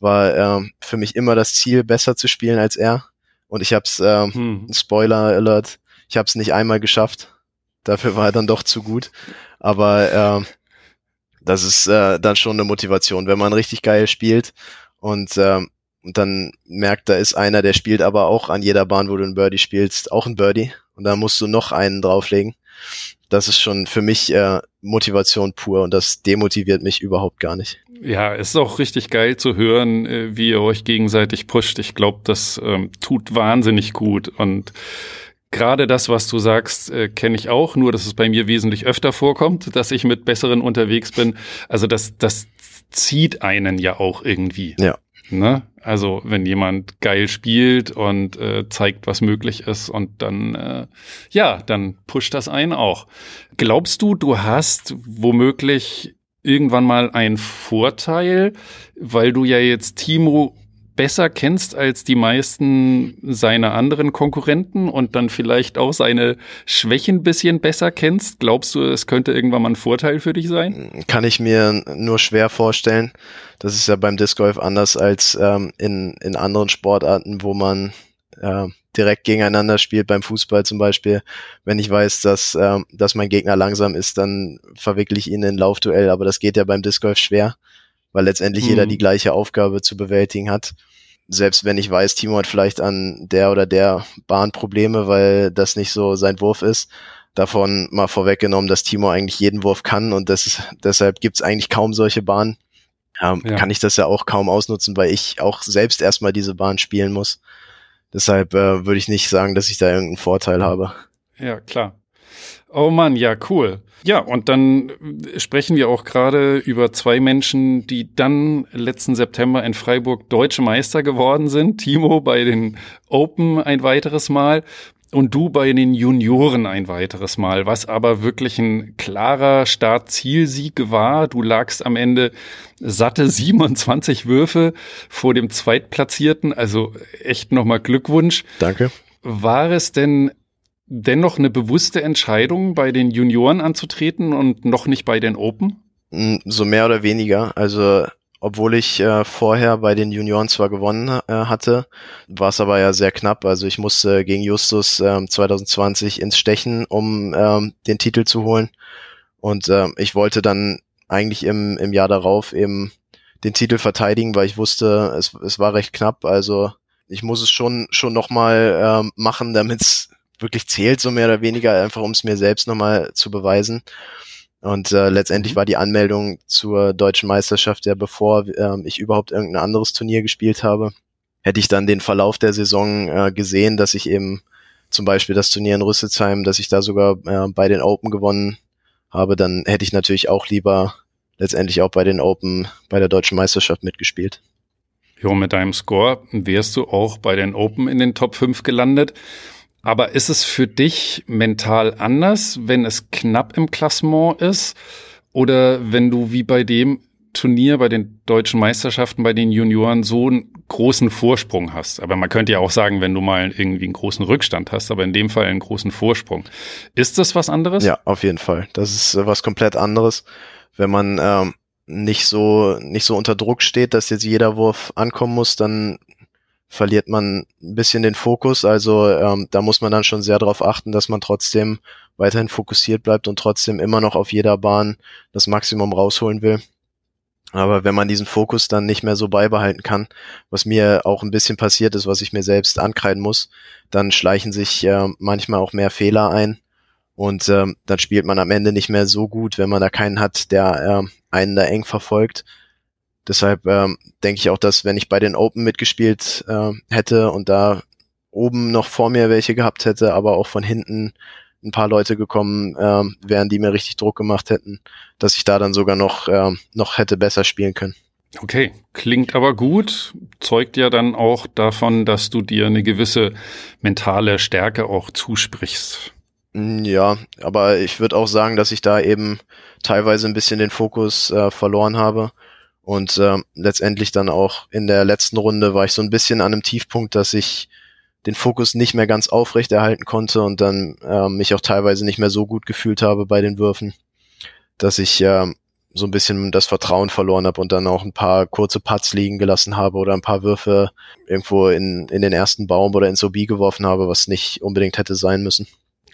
Speaker 1: war äh, für mich immer das Ziel, besser zu spielen als er. Und ich habe es, äh, hm. Spoiler Alert, ich habe es nicht einmal geschafft. Dafür war er dann doch zu gut. Aber äh, das ist äh, dann schon eine Motivation, wenn man richtig geil spielt und äh, und dann merkt, da ist einer, der spielt aber auch an jeder Bahn, wo du ein Birdie spielst, auch ein Birdie. Und dann musst du noch einen drauflegen. Das ist schon für mich äh, Motivation pur und das demotiviert mich überhaupt gar nicht.
Speaker 3: Ja, es ist auch richtig geil zu hören, äh, wie ihr euch gegenseitig pusht. Ich glaube, das ähm, tut wahnsinnig gut und Gerade das, was du sagst, äh, kenne ich auch, nur dass es bei mir wesentlich öfter vorkommt, dass ich mit Besseren unterwegs bin. Also das, das zieht einen ja auch irgendwie.
Speaker 1: Ja.
Speaker 3: Ne? Also wenn jemand geil spielt und äh, zeigt, was möglich ist und dann, äh, ja, dann pusht das einen auch. Glaubst du, du hast womöglich irgendwann mal einen Vorteil, weil du ja jetzt Timo besser kennst als die meisten seiner anderen Konkurrenten und dann vielleicht auch seine Schwächen bisschen besser kennst? Glaubst du, es könnte irgendwann mal ein Vorteil für dich sein?
Speaker 1: Kann ich mir nur schwer vorstellen. Das ist ja beim Disc Golf anders als ähm, in, in anderen Sportarten, wo man äh, direkt gegeneinander spielt, beim Fußball zum Beispiel. Wenn ich weiß, dass, äh, dass mein Gegner langsam ist, dann verwickle ich ihn in ein Laufduell, aber das geht ja beim Disc Golf schwer weil letztendlich mhm. jeder die gleiche Aufgabe zu bewältigen hat. Selbst wenn ich weiß, Timo hat vielleicht an der oder der Bahn Probleme, weil das nicht so sein Wurf ist, davon mal vorweggenommen, dass Timo eigentlich jeden Wurf kann und das deshalb gibt's eigentlich kaum solche Bahnen. Ähm, ja. Kann ich das ja auch kaum ausnutzen, weil ich auch selbst erstmal diese Bahn spielen muss. Deshalb äh, würde ich nicht sagen, dass ich da irgendeinen Vorteil habe.
Speaker 3: Ja, klar. Oh Mann, ja, cool. Ja, und dann sprechen wir auch gerade über zwei Menschen, die dann letzten September in Freiburg deutsche Meister geworden sind. Timo bei den Open ein weiteres Mal und du bei den Junioren ein weiteres Mal, was aber wirklich ein klarer Start-Zielsieg war. Du lagst am Ende satte <laughs> 27 Würfe vor dem Zweitplatzierten, also echt nochmal Glückwunsch.
Speaker 1: Danke.
Speaker 3: War es denn dennoch eine bewusste Entscheidung, bei den Junioren anzutreten und noch nicht bei den Open?
Speaker 1: Mm, so mehr oder weniger. Also obwohl ich äh, vorher bei den Junioren zwar gewonnen äh, hatte, war es aber ja sehr knapp. Also ich musste gegen Justus ähm, 2020 ins Stechen, um ähm, den Titel zu holen. Und ähm, ich wollte dann eigentlich im, im Jahr darauf eben den Titel verteidigen, weil ich wusste, es, es war recht knapp. Also ich muss es schon schon nochmal ähm, machen, damit es wirklich zählt, so mehr oder weniger, einfach um es mir selbst nochmal zu beweisen. Und äh, letztendlich mhm. war die Anmeldung zur deutschen Meisterschaft ja bevor äh, ich überhaupt irgendein anderes Turnier gespielt habe. Hätte ich dann den Verlauf der Saison äh, gesehen, dass ich eben zum Beispiel das Turnier in Rüsselsheim, dass ich da sogar äh, bei den Open gewonnen habe, dann hätte ich natürlich auch lieber letztendlich auch bei den Open bei der deutschen Meisterschaft mitgespielt.
Speaker 3: Jo, mit deinem Score wärst du auch bei den Open in den Top 5 gelandet. Aber ist es für dich mental anders, wenn es knapp im Klassement ist? Oder wenn du wie bei dem Turnier, bei den deutschen Meisterschaften, bei den Junioren so einen großen Vorsprung hast? Aber man könnte ja auch sagen, wenn du mal irgendwie einen großen Rückstand hast, aber in dem Fall einen großen Vorsprung. Ist das was anderes?
Speaker 1: Ja, auf jeden Fall. Das ist äh, was komplett anderes. Wenn man ähm, nicht so nicht so unter Druck steht, dass jetzt jeder Wurf ankommen muss, dann verliert man ein bisschen den Fokus. Also ähm, da muss man dann schon sehr darauf achten, dass man trotzdem weiterhin fokussiert bleibt und trotzdem immer noch auf jeder Bahn das Maximum rausholen will. Aber wenn man diesen Fokus dann nicht mehr so beibehalten kann, was mir auch ein bisschen passiert ist, was ich mir selbst ankreiden muss, dann schleichen sich äh, manchmal auch mehr Fehler ein und ähm, dann spielt man am Ende nicht mehr so gut, wenn man da keinen hat, der äh, einen da eng verfolgt. Deshalb ähm, denke ich auch, dass wenn ich bei den Open mitgespielt äh, hätte und da oben noch vor mir welche gehabt hätte, aber auch von hinten ein paar Leute gekommen ähm, wären, die mir richtig Druck gemacht hätten, dass ich da dann sogar noch, ähm, noch hätte besser spielen können.
Speaker 3: Okay, klingt aber gut, zeugt ja dann auch davon, dass du dir eine gewisse mentale Stärke auch zusprichst.
Speaker 1: Mm, ja, aber ich würde auch sagen, dass ich da eben teilweise ein bisschen den Fokus äh, verloren habe und äh, letztendlich dann auch in der letzten Runde war ich so ein bisschen an einem Tiefpunkt, dass ich den Fokus nicht mehr ganz aufrecht erhalten konnte und dann äh, mich auch teilweise nicht mehr so gut gefühlt habe bei den Würfen, dass ich äh, so ein bisschen das Vertrauen verloren habe und dann auch ein paar kurze Putts liegen gelassen habe oder ein paar Würfe irgendwo in, in den ersten Baum oder ins OB geworfen habe, was nicht unbedingt hätte sein müssen.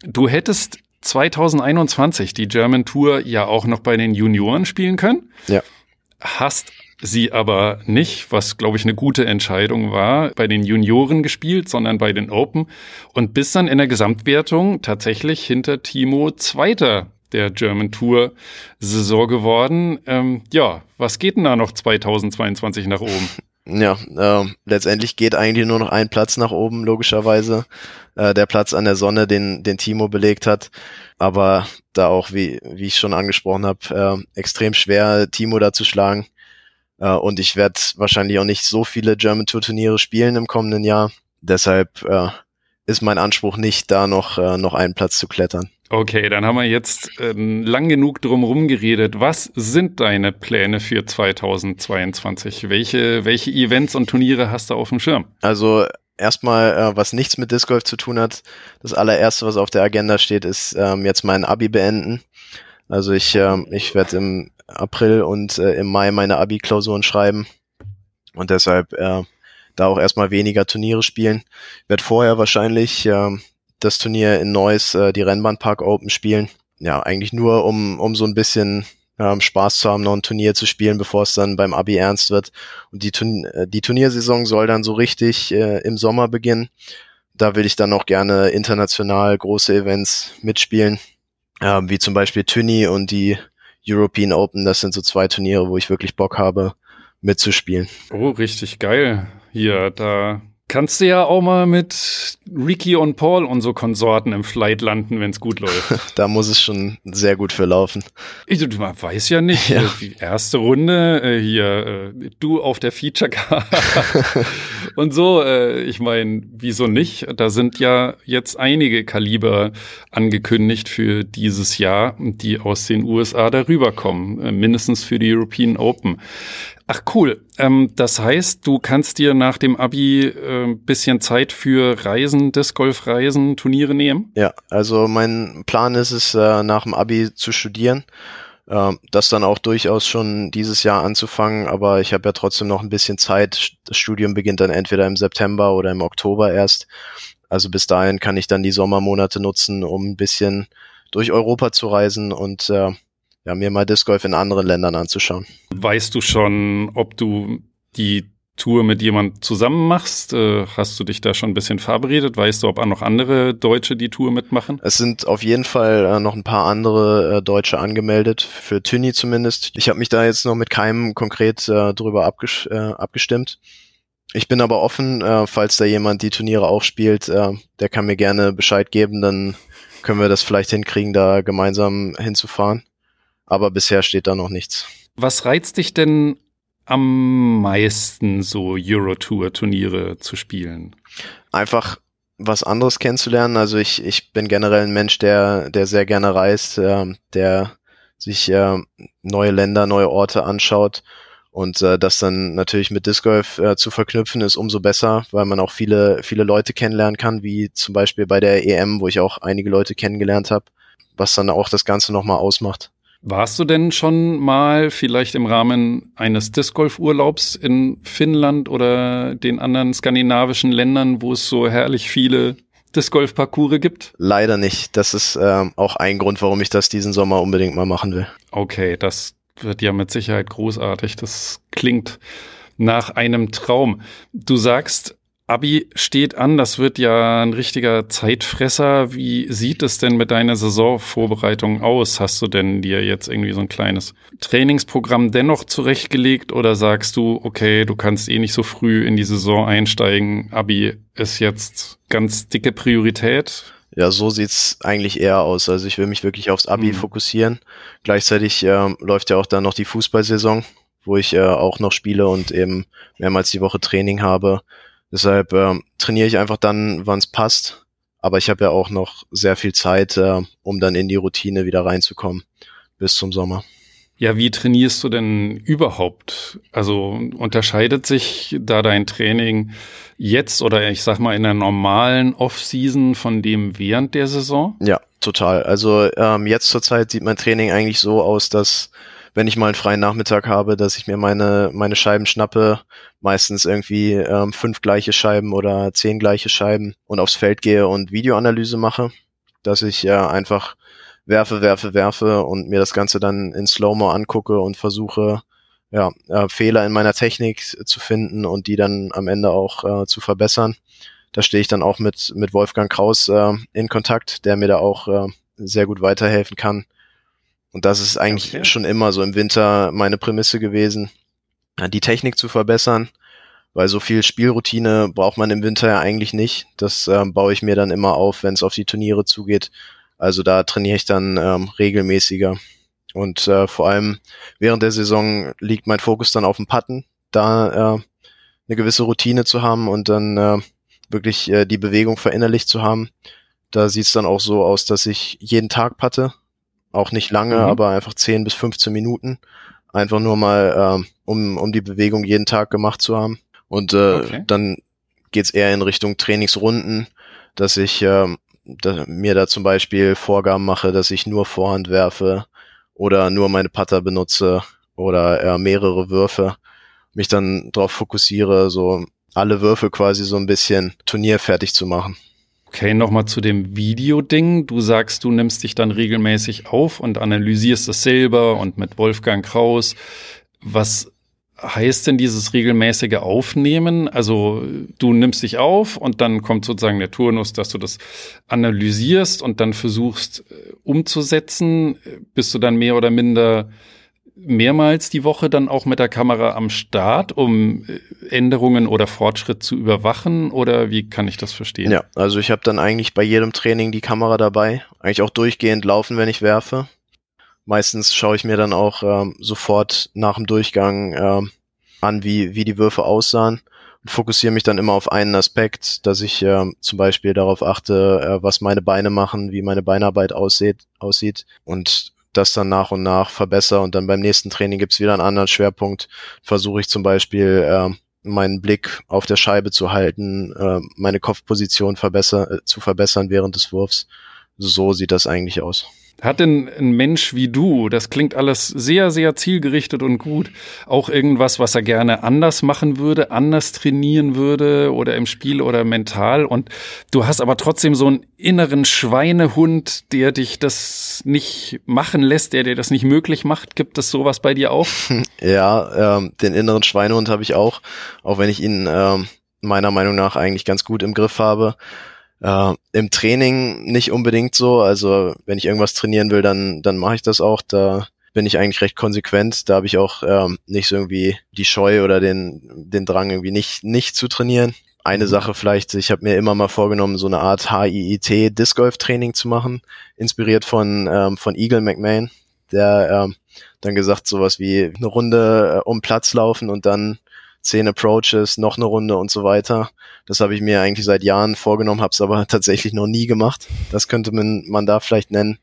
Speaker 3: Du hättest 2021 die German Tour ja auch noch bei den Junioren spielen können.
Speaker 1: Ja
Speaker 3: hast sie aber nicht, was glaube ich eine gute Entscheidung war, bei den Junioren gespielt, sondern bei den Open und bist dann in der Gesamtwertung tatsächlich hinter Timo Zweiter der German Tour Saison geworden. Ähm, ja, was geht denn da noch 2022 nach oben? <laughs>
Speaker 1: Ja, äh, letztendlich geht eigentlich nur noch ein Platz nach oben, logischerweise. Äh, der Platz an der Sonne, den, den Timo belegt hat. Aber da auch, wie, wie ich schon angesprochen habe, äh, extrem schwer, Timo da zu schlagen. Äh, und ich werde wahrscheinlich auch nicht so viele German Tour Turniere spielen im kommenden Jahr. Deshalb äh, ist mein Anspruch nicht, da noch, äh, noch einen Platz zu klettern.
Speaker 3: Okay, dann haben wir jetzt ähm, lang genug drumherum geredet. Was sind deine Pläne für 2022? Welche, welche Events und Turniere hast du auf dem Schirm?
Speaker 1: Also erstmal, äh, was nichts mit Disc Golf zu tun hat. Das allererste, was auf der Agenda steht, ist ähm, jetzt mein Abi beenden. Also ich, äh, ich werde im April und äh, im Mai meine Abi-Klausuren schreiben und deshalb äh, da auch erstmal weniger Turniere spielen. Ich werde vorher wahrscheinlich äh, das Turnier in Neuss, äh, die Rennbahnpark Open spielen. Ja, eigentlich nur, um, um so ein bisschen ähm, Spaß zu haben, noch ein Turnier zu spielen, bevor es dann beim Abi ernst wird. Und die, Turn äh, die Turniersaison soll dann so richtig äh, im Sommer beginnen. Da will ich dann auch gerne international große Events mitspielen, äh, wie zum Beispiel Tüni und die European Open. Das sind so zwei Turniere, wo ich wirklich Bock habe, mitzuspielen.
Speaker 3: Oh, richtig geil. Hier, da Kannst du ja auch mal mit Ricky und Paul und so Konsorten im Flight landen, wenn es gut läuft. <laughs>
Speaker 1: da muss es schon sehr gut für laufen.
Speaker 3: Ich, man weiß ja nicht. <laughs> Ja. Die erste Runde, äh, hier, äh, du auf der Feature Card <laughs> und so. Äh, ich meine, wieso nicht? Da sind ja jetzt einige Kaliber angekündigt für dieses Jahr, die aus den USA darüber kommen. Äh, mindestens für die European Open. Ach cool. Ähm, das heißt, du kannst dir nach dem Abi ein äh, bisschen Zeit für Reisen, Disc Golf Reisen, Turniere nehmen?
Speaker 1: Ja, also mein Plan ist es, äh, nach dem Abi zu studieren. Äh, das dann auch durchaus schon dieses Jahr anzufangen, aber ich habe ja trotzdem noch ein bisschen Zeit. Das Studium beginnt dann entweder im September oder im Oktober erst. Also bis dahin kann ich dann die Sommermonate nutzen, um ein bisschen durch Europa zu reisen und äh, ja, mir mal Disc Golf in anderen Ländern anzuschauen.
Speaker 3: Weißt du schon, ob du die Tour mit jemand zusammen machst? Äh, hast du dich da schon ein bisschen verabredet? Weißt du, ob auch noch andere Deutsche die Tour mitmachen?
Speaker 1: Es sind auf jeden Fall äh, noch ein paar andere äh, Deutsche angemeldet, für Tüni zumindest. Ich habe mich da jetzt noch mit keinem konkret drüber abges abgestimmt. Ich bin aber offen, falls da jemand die Turniere auch spielt, der kann mir gerne Bescheid geben, dann können wir das vielleicht hinkriegen, da gemeinsam hinzufahren aber bisher steht da noch nichts.
Speaker 3: Was reizt dich denn am meisten, so Eurotour-Turniere zu spielen?
Speaker 1: Einfach was anderes kennenzulernen. Also ich, ich bin generell ein Mensch, der, der sehr gerne reist, äh, der sich äh, neue Länder, neue Orte anschaut. Und äh, das dann natürlich mit Disc Golf äh, zu verknüpfen, ist umso besser, weil man auch viele, viele Leute kennenlernen kann, wie zum Beispiel bei der EM, wo ich auch einige Leute kennengelernt habe, was dann auch das Ganze nochmal ausmacht.
Speaker 3: Warst du denn schon mal vielleicht im Rahmen eines Disc Golf Urlaubs in Finnland oder den anderen skandinavischen Ländern, wo es so herrlich viele Disc Golf Parcours gibt?
Speaker 1: Leider nicht. Das ist ähm, auch ein Grund, warum ich das diesen Sommer unbedingt mal machen will.
Speaker 3: Okay, das wird ja mit Sicherheit großartig. Das klingt nach einem Traum. Du sagst, Abi steht an, das wird ja ein richtiger Zeitfresser. Wie sieht es denn mit deiner Saisonvorbereitung aus? Hast du denn dir jetzt irgendwie so ein kleines Trainingsprogramm dennoch zurechtgelegt oder sagst du, okay, du kannst eh nicht so früh in die Saison einsteigen, Abi ist jetzt ganz dicke Priorität?
Speaker 1: Ja, so sieht's eigentlich eher aus. Also ich will mich wirklich aufs Abi mhm. fokussieren. Gleichzeitig äh, läuft ja auch dann noch die Fußballsaison, wo ich äh, auch noch spiele und eben mehrmals die Woche Training habe. Deshalb äh, trainiere ich einfach dann, wann es passt. Aber ich habe ja auch noch sehr viel Zeit, äh, um dann in die Routine wieder reinzukommen bis zum Sommer.
Speaker 3: Ja, wie trainierst du denn überhaupt? Also unterscheidet sich da dein Training jetzt oder ich sag mal in der normalen Off-Season von dem während der Saison?
Speaker 1: Ja, total. Also ähm, jetzt zurzeit sieht mein Training eigentlich so aus, dass wenn ich mal einen freien Nachmittag habe, dass ich mir meine, meine Scheiben schnappe, meistens irgendwie ähm, fünf gleiche Scheiben oder zehn gleiche Scheiben und aufs Feld gehe und Videoanalyse mache, dass ich äh, einfach werfe, werfe, werfe und mir das Ganze dann in Slow-Mo angucke und versuche, ja, äh, Fehler in meiner Technik zu finden und die dann am Ende auch äh, zu verbessern. Da stehe ich dann auch mit, mit Wolfgang Kraus äh, in Kontakt, der mir da auch äh, sehr gut weiterhelfen kann. Und das ist eigentlich okay. schon immer so im Winter meine Prämisse gewesen, die Technik zu verbessern, weil so viel Spielroutine braucht man im Winter ja eigentlich nicht. Das ähm, baue ich mir dann immer auf, wenn es auf die Turniere zugeht. Also da trainiere ich dann ähm, regelmäßiger. Und äh, vor allem während der Saison liegt mein Fokus dann auf dem Patten, da äh, eine gewisse Routine zu haben und dann äh, wirklich äh, die Bewegung verinnerlicht zu haben. Da sieht es dann auch so aus, dass ich jeden Tag patte, auch nicht lange, mhm. aber einfach 10 bis 15 Minuten. Einfach nur mal, ähm, um, um die Bewegung jeden Tag gemacht zu haben. Und äh, okay. dann geht's eher in Richtung Trainingsrunden, dass ich ähm, da, mir da zum Beispiel Vorgaben mache, dass ich nur Vorhand werfe oder nur meine Putter benutze oder äh, mehrere Würfe. Mich dann darauf fokussiere, so alle Würfe quasi so ein bisschen turnierfertig zu machen.
Speaker 3: Okay, nochmal zu dem Videoding. Du sagst, du nimmst dich dann regelmäßig auf und analysierst das selber und mit Wolfgang Kraus. Was heißt denn dieses regelmäßige Aufnehmen? Also du nimmst dich auf und dann kommt sozusagen der Turnus, dass du das analysierst und dann versuchst äh, umzusetzen. Bist du dann mehr oder minder mehrmals die Woche dann auch mit der Kamera am Start, um äh, Änderungen oder Fortschritt zu überwachen? Oder wie kann ich das verstehen?
Speaker 1: Ja, also ich habe dann eigentlich bei jedem Training die Kamera dabei, eigentlich auch durchgehend laufen, wenn ich werfe. Meistens schaue ich mir dann auch ähm, sofort nach dem Durchgang ähm, an, wie, wie die Würfe aussahen und fokussiere mich dann immer auf einen Aspekt, dass ich äh, zum Beispiel darauf achte, äh, was meine Beine machen, wie meine Beinarbeit aussieht, aussieht und das dann nach und nach verbessere und dann beim nächsten Training gibt's wieder einen anderen Schwerpunkt. Versuche ich zum Beispiel äh, meinen Blick auf der Scheibe zu halten, äh, meine Kopfposition verbesser, äh, zu verbessern während des Wurfs. So sieht das eigentlich aus.
Speaker 3: Hat denn ein Mensch wie du, das klingt alles sehr, sehr zielgerichtet und gut, auch irgendwas, was er gerne anders machen würde, anders trainieren würde oder im Spiel oder mental? Und du hast aber trotzdem so einen inneren Schweinehund, der dich das nicht machen lässt, der dir das nicht möglich macht. Gibt es sowas bei dir auch? <laughs>
Speaker 1: Ja, ähm, den inneren Schweinehund habe ich auch, auch wenn ich ihn ähm, meiner Meinung nach eigentlich ganz gut im Griff habe. Äh, Im Training nicht unbedingt so. Also wenn ich irgendwas trainieren will, dann, dann mache ich das auch. Da bin ich eigentlich recht konsequent. Da habe ich auch ähm, nicht so irgendwie die Scheu oder den, den Drang, irgendwie nicht, nicht zu trainieren. Eine mhm. Sache vielleicht, ich habe mir immer mal vorgenommen, so eine Art HIIT Disc Golf Training zu machen, inspiriert von, ähm, von Eagle McMahon, der ähm, dann gesagt sowas wie eine Runde äh, um Platz laufen und dann zehn Approaches, noch eine Runde und so weiter. Das habe ich mir eigentlich seit Jahren vorgenommen, habe es aber <laughs> tatsächlich noch nie gemacht. Das könnte man, man da vielleicht nennen.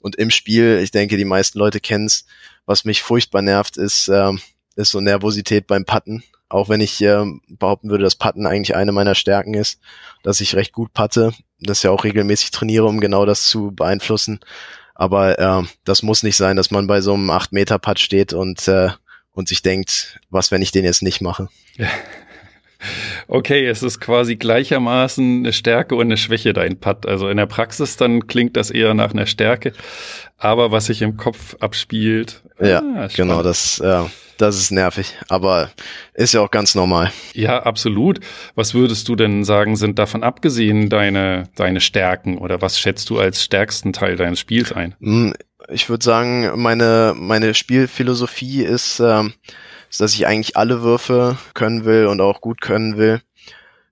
Speaker 1: Und im Spiel, ich denke, die meisten Leute kennen es, was mich furchtbar nervt, ist, ähm, ist so Nervosität beim Putten. Auch wenn ich ähm, behaupten würde, dass Putten eigentlich eine meiner Stärken ist, dass ich recht gut patte, das ja auch regelmäßig trainiere, um genau das zu beeinflussen. Aber äh, das muss nicht sein, dass man bei so einem 8-Meter-Putt steht und äh, und sich denkt, was, wenn ich den jetzt nicht mache. <laughs>
Speaker 3: Okay, es ist quasi gleichermaßen eine Stärke und eine Schwäche dein Putt. Also in der Praxis dann klingt das eher nach einer Stärke, aber was sich im Kopf abspielt.
Speaker 1: Ja, ah, genau, das, ja, das ist nervig, aber ist ja auch ganz normal.
Speaker 3: Ja, absolut. Was würdest du denn sagen, sind davon abgesehen deine, deine Stärken oder was schätzt du als stärksten Teil deines Spiels ein?
Speaker 1: Ich würde sagen, meine, meine Spielphilosophie ist, ähm, ist, dass ich eigentlich alle Würfe können will und auch gut können will.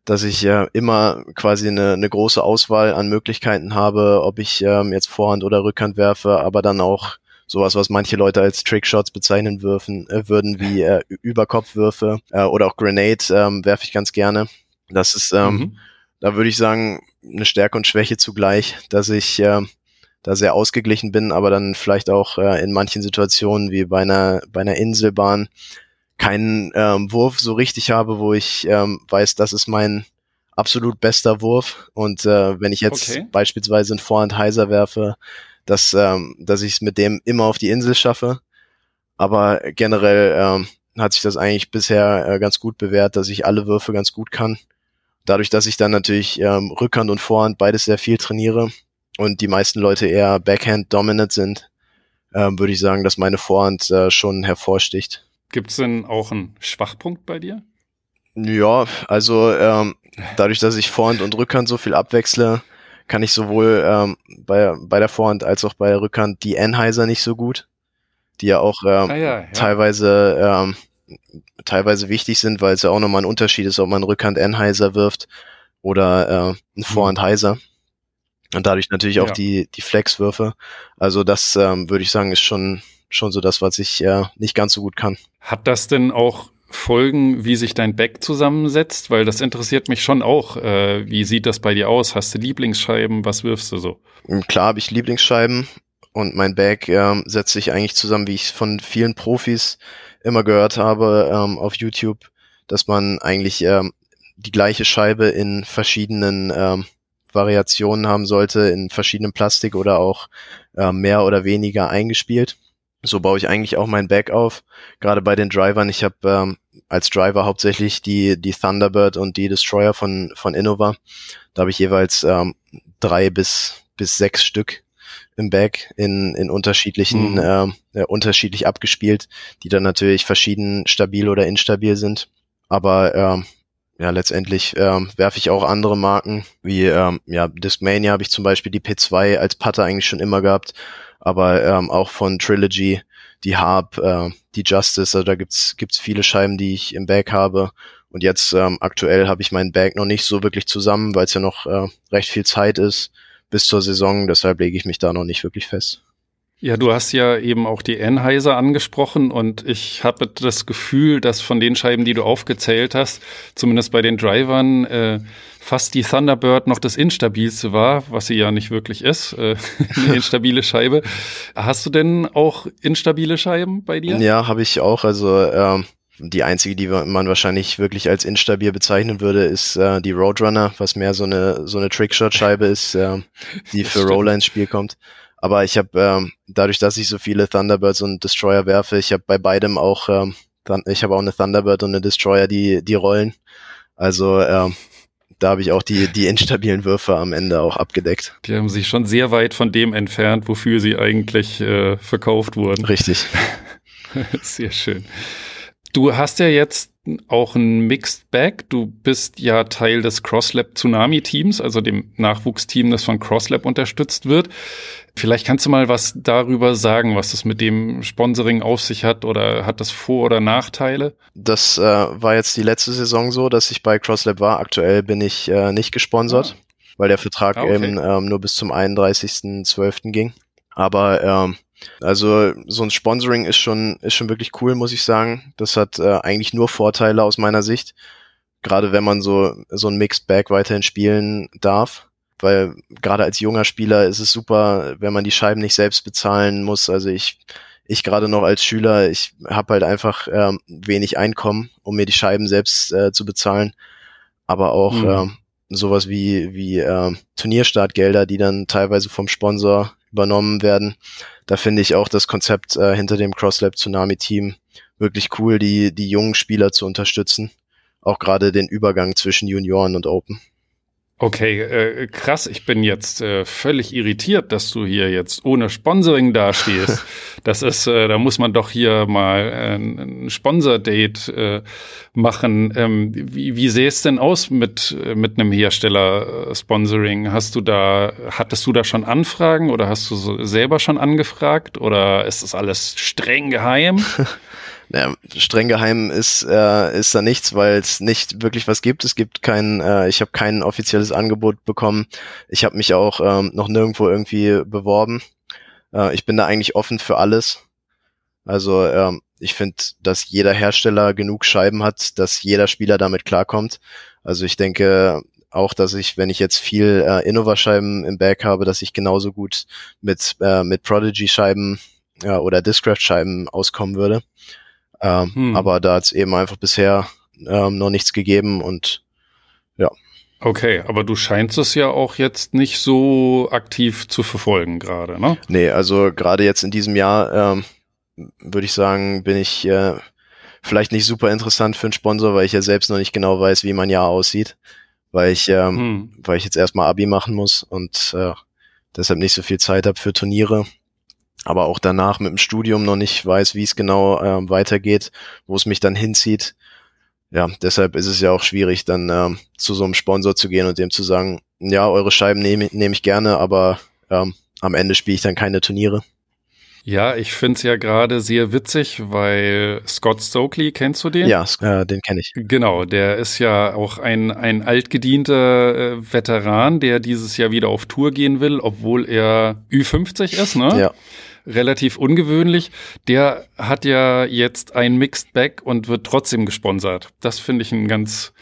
Speaker 1: Dass ich äh, immer quasi eine, eine große Auswahl an Möglichkeiten habe, ob ich ähm, jetzt Vorhand oder Rückhand werfe, aber dann auch sowas, was manche Leute als Trickshots bezeichnen würfen, äh, würden, wie äh, Überkopfwürfe äh, oder auch Grenade ähm, werfe ich ganz gerne. Das ist, ähm, mhm. da würde ich sagen, eine Stärke und Schwäche zugleich, dass ich äh, da sehr ausgeglichen bin, aber dann vielleicht auch äh, in manchen Situationen wie bei einer, bei einer Inselbahn keinen ähm, Wurf so richtig habe, wo ich ähm, weiß, das ist mein absolut bester Wurf. Und äh, wenn ich jetzt okay. beispielsweise einen Vorhand heiser werfe, dass, ähm, dass ich es mit dem immer auf die Insel schaffe. Aber generell ähm, hat sich das eigentlich bisher äh, ganz gut bewährt, dass ich alle Würfe ganz gut kann. Dadurch, dass ich dann natürlich ähm, Rückhand und Vorhand beides sehr viel trainiere, und die meisten Leute eher Backhand-dominant sind, ähm, würde ich sagen, dass meine Vorhand äh, schon hervorsticht.
Speaker 3: Gibt es denn auch einen Schwachpunkt bei dir?
Speaker 1: Ja, also ähm, dadurch, dass ich Vorhand und Rückhand so viel abwechsle, kann ich sowohl ähm, bei, bei der Vorhand als auch bei der Rückhand die Enheiser nicht so gut, die ja auch ähm, ah, ja, ja. teilweise ähm, teilweise wichtig sind, weil es ja auch nochmal ein Unterschied ist, ob man Rückhand Enheiser wirft oder äh, ein mhm. Vorhand Heiser. Und dadurch natürlich auch ja. die, die Flexwürfe. Also das ähm, würde ich sagen, ist schon, schon so das, was ich äh, nicht ganz so gut kann.
Speaker 3: Hat das denn auch Folgen, wie sich dein Back zusammensetzt? Weil das interessiert mich schon auch. Äh, wie sieht das bei dir aus? Hast du Lieblingsscheiben? Was wirfst du so?
Speaker 1: Hm, klar habe ich Lieblingsscheiben und mein Back äh, setzt sich eigentlich zusammen, wie ich von vielen Profis immer gehört habe ähm, auf YouTube, dass man eigentlich ähm, die gleiche Scheibe in verschiedenen ähm, Variationen haben sollte in verschiedenen Plastik oder auch äh, mehr oder weniger eingespielt. So baue ich eigentlich auch mein Back auf. Gerade bei den Drivern. Ich habe ähm, als Driver hauptsächlich die, die Thunderbird und die Destroyer von, von Innova. Da habe ich jeweils ähm, drei bis, bis sechs Stück im Back in, in unterschiedlichen, mhm. äh, unterschiedlich abgespielt, die dann natürlich verschieden stabil oder instabil sind. Aber äh, ja, letztendlich ähm, werfe ich auch andere Marken, wie ähm, ja, Discmania habe ich zum Beispiel die P2 als Putter eigentlich schon immer gehabt, aber ähm, auch von Trilogy, die Harp, äh, die Justice, also da gibt's gibt's viele Scheiben, die ich im Bag habe. Und jetzt ähm, aktuell habe ich meinen Bag noch nicht so wirklich zusammen, weil es ja noch äh, recht viel Zeit ist bis zur Saison, deshalb lege ich mich da noch nicht wirklich fest.
Speaker 3: Ja, du hast ja eben auch die Anheuser angesprochen und ich habe das Gefühl, dass von den Scheiben, die du aufgezählt hast, zumindest bei den Drivern, äh, fast die Thunderbird noch das instabilste war, was sie ja nicht wirklich ist, äh, <laughs> eine instabile Scheibe. Hast du denn auch instabile Scheiben bei dir?
Speaker 1: Ja, habe ich auch. Also ähm, die einzige, die man wahrscheinlich wirklich als instabil bezeichnen würde, ist äh, die Roadrunner, was mehr so eine so eine Trickshot-Scheibe ist, äh, die für Roller ins Spiel kommt. Aber ich habe ähm, dadurch, dass ich so viele Thunderbirds und Destroyer werfe, ich habe bei beidem auch, ähm, ich habe auch eine Thunderbird und eine Destroyer, die die rollen. Also ähm, da habe ich auch die die instabilen Würfe am Ende auch abgedeckt.
Speaker 3: Die haben sich schon sehr weit von dem entfernt, wofür sie eigentlich äh, verkauft wurden.
Speaker 1: Richtig. <laughs>
Speaker 3: sehr schön. Du hast ja jetzt auch ein Mixed Bag. Du bist ja Teil des CrossLab Tsunami Teams, also dem Nachwuchsteam, das von CrossLab unterstützt wird. Vielleicht kannst du mal was darüber sagen, was das mit dem Sponsoring auf sich hat oder hat das Vor- oder Nachteile?
Speaker 1: Das äh, war jetzt die letzte Saison so, dass ich bei CrossLab war. Aktuell bin ich äh, nicht gesponsert, ah. weil der Vertrag ah, okay. eben ähm, nur bis zum 31.12. ging. Aber ähm, also so ein Sponsoring ist schon, ist schon wirklich cool, muss ich sagen. Das hat äh, eigentlich nur Vorteile aus meiner Sicht. Gerade wenn man so, so ein Mixed Bag weiterhin spielen darf. Weil gerade als junger Spieler ist es super, wenn man die Scheiben nicht selbst bezahlen muss. Also ich, ich gerade noch als Schüler, ich habe halt einfach ähm, wenig Einkommen, um mir die Scheiben selbst äh, zu bezahlen. Aber auch mhm. ähm, sowas wie, wie äh, Turnierstartgelder, die dann teilweise vom Sponsor übernommen werden. Da finde ich auch das Konzept äh, hinter dem CrossLab Tsunami Team wirklich cool, die, die jungen Spieler zu unterstützen. Auch gerade den Übergang zwischen Junioren und Open.
Speaker 3: Okay, äh, krass. Ich bin jetzt äh, völlig irritiert, dass du hier jetzt ohne Sponsoring dastehst. <laughs> das ist, äh, da muss man doch hier mal äh, ein Sponsor-Date äh, machen. Ähm, wie, wie sähe es denn aus mit äh, mit einem Hersteller-Sponsoring? Hast du da, hattest du da schon Anfragen oder hast du so selber schon angefragt oder ist das alles streng geheim? <laughs>
Speaker 1: Naja, streng geheim ist, äh, ist da nichts, weil es nicht wirklich was gibt. Es gibt kein, äh, ich habe kein offizielles Angebot bekommen. Ich habe mich auch ähm, noch nirgendwo irgendwie beworben. Äh, ich bin da eigentlich offen für alles. Also ähm, ich finde, dass jeder Hersteller genug Scheiben hat, dass jeder Spieler damit klarkommt. Also ich denke auch, dass ich, wenn ich jetzt viel äh, Innova-Scheiben im Bag habe, dass ich genauso gut mit, äh, mit Prodigy-Scheiben ja, oder Discraft-Scheiben auskommen würde. Ähm, hm. Aber da hat es eben einfach bisher ähm, noch nichts gegeben und ja.
Speaker 3: Okay, aber du scheinst es ja auch jetzt nicht so aktiv zu verfolgen gerade, ne?
Speaker 1: Nee, also gerade jetzt in diesem Jahr ähm, würde ich sagen, bin ich äh, vielleicht nicht super interessant für einen Sponsor, weil ich ja selbst noch nicht genau weiß, wie mein Jahr aussieht, weil ich, ähm, hm. weil ich jetzt erstmal Abi machen muss und äh, deshalb nicht so viel Zeit habe für Turniere aber auch danach mit dem Studium noch nicht weiß, wie es genau äh, weitergeht, wo es mich dann hinzieht. Ja, deshalb ist es ja auch schwierig, dann ähm, zu so einem Sponsor zu gehen und dem zu sagen, ja, eure Scheiben nehme nehm ich gerne, aber ähm, am Ende spiele ich dann keine Turniere.
Speaker 3: Ja, ich finde es ja gerade sehr witzig, weil Scott Stokely, kennst du den?
Speaker 1: Ja, äh, den kenne ich.
Speaker 3: Genau, der ist ja auch ein, ein altgedienter äh, Veteran, der dieses Jahr wieder auf Tour gehen will, obwohl er Ü50 ist, ne?
Speaker 1: Ja
Speaker 3: relativ ungewöhnlich. Der hat ja jetzt ein Mixed Bag und wird trotzdem gesponsert. Das finde ich ein ganz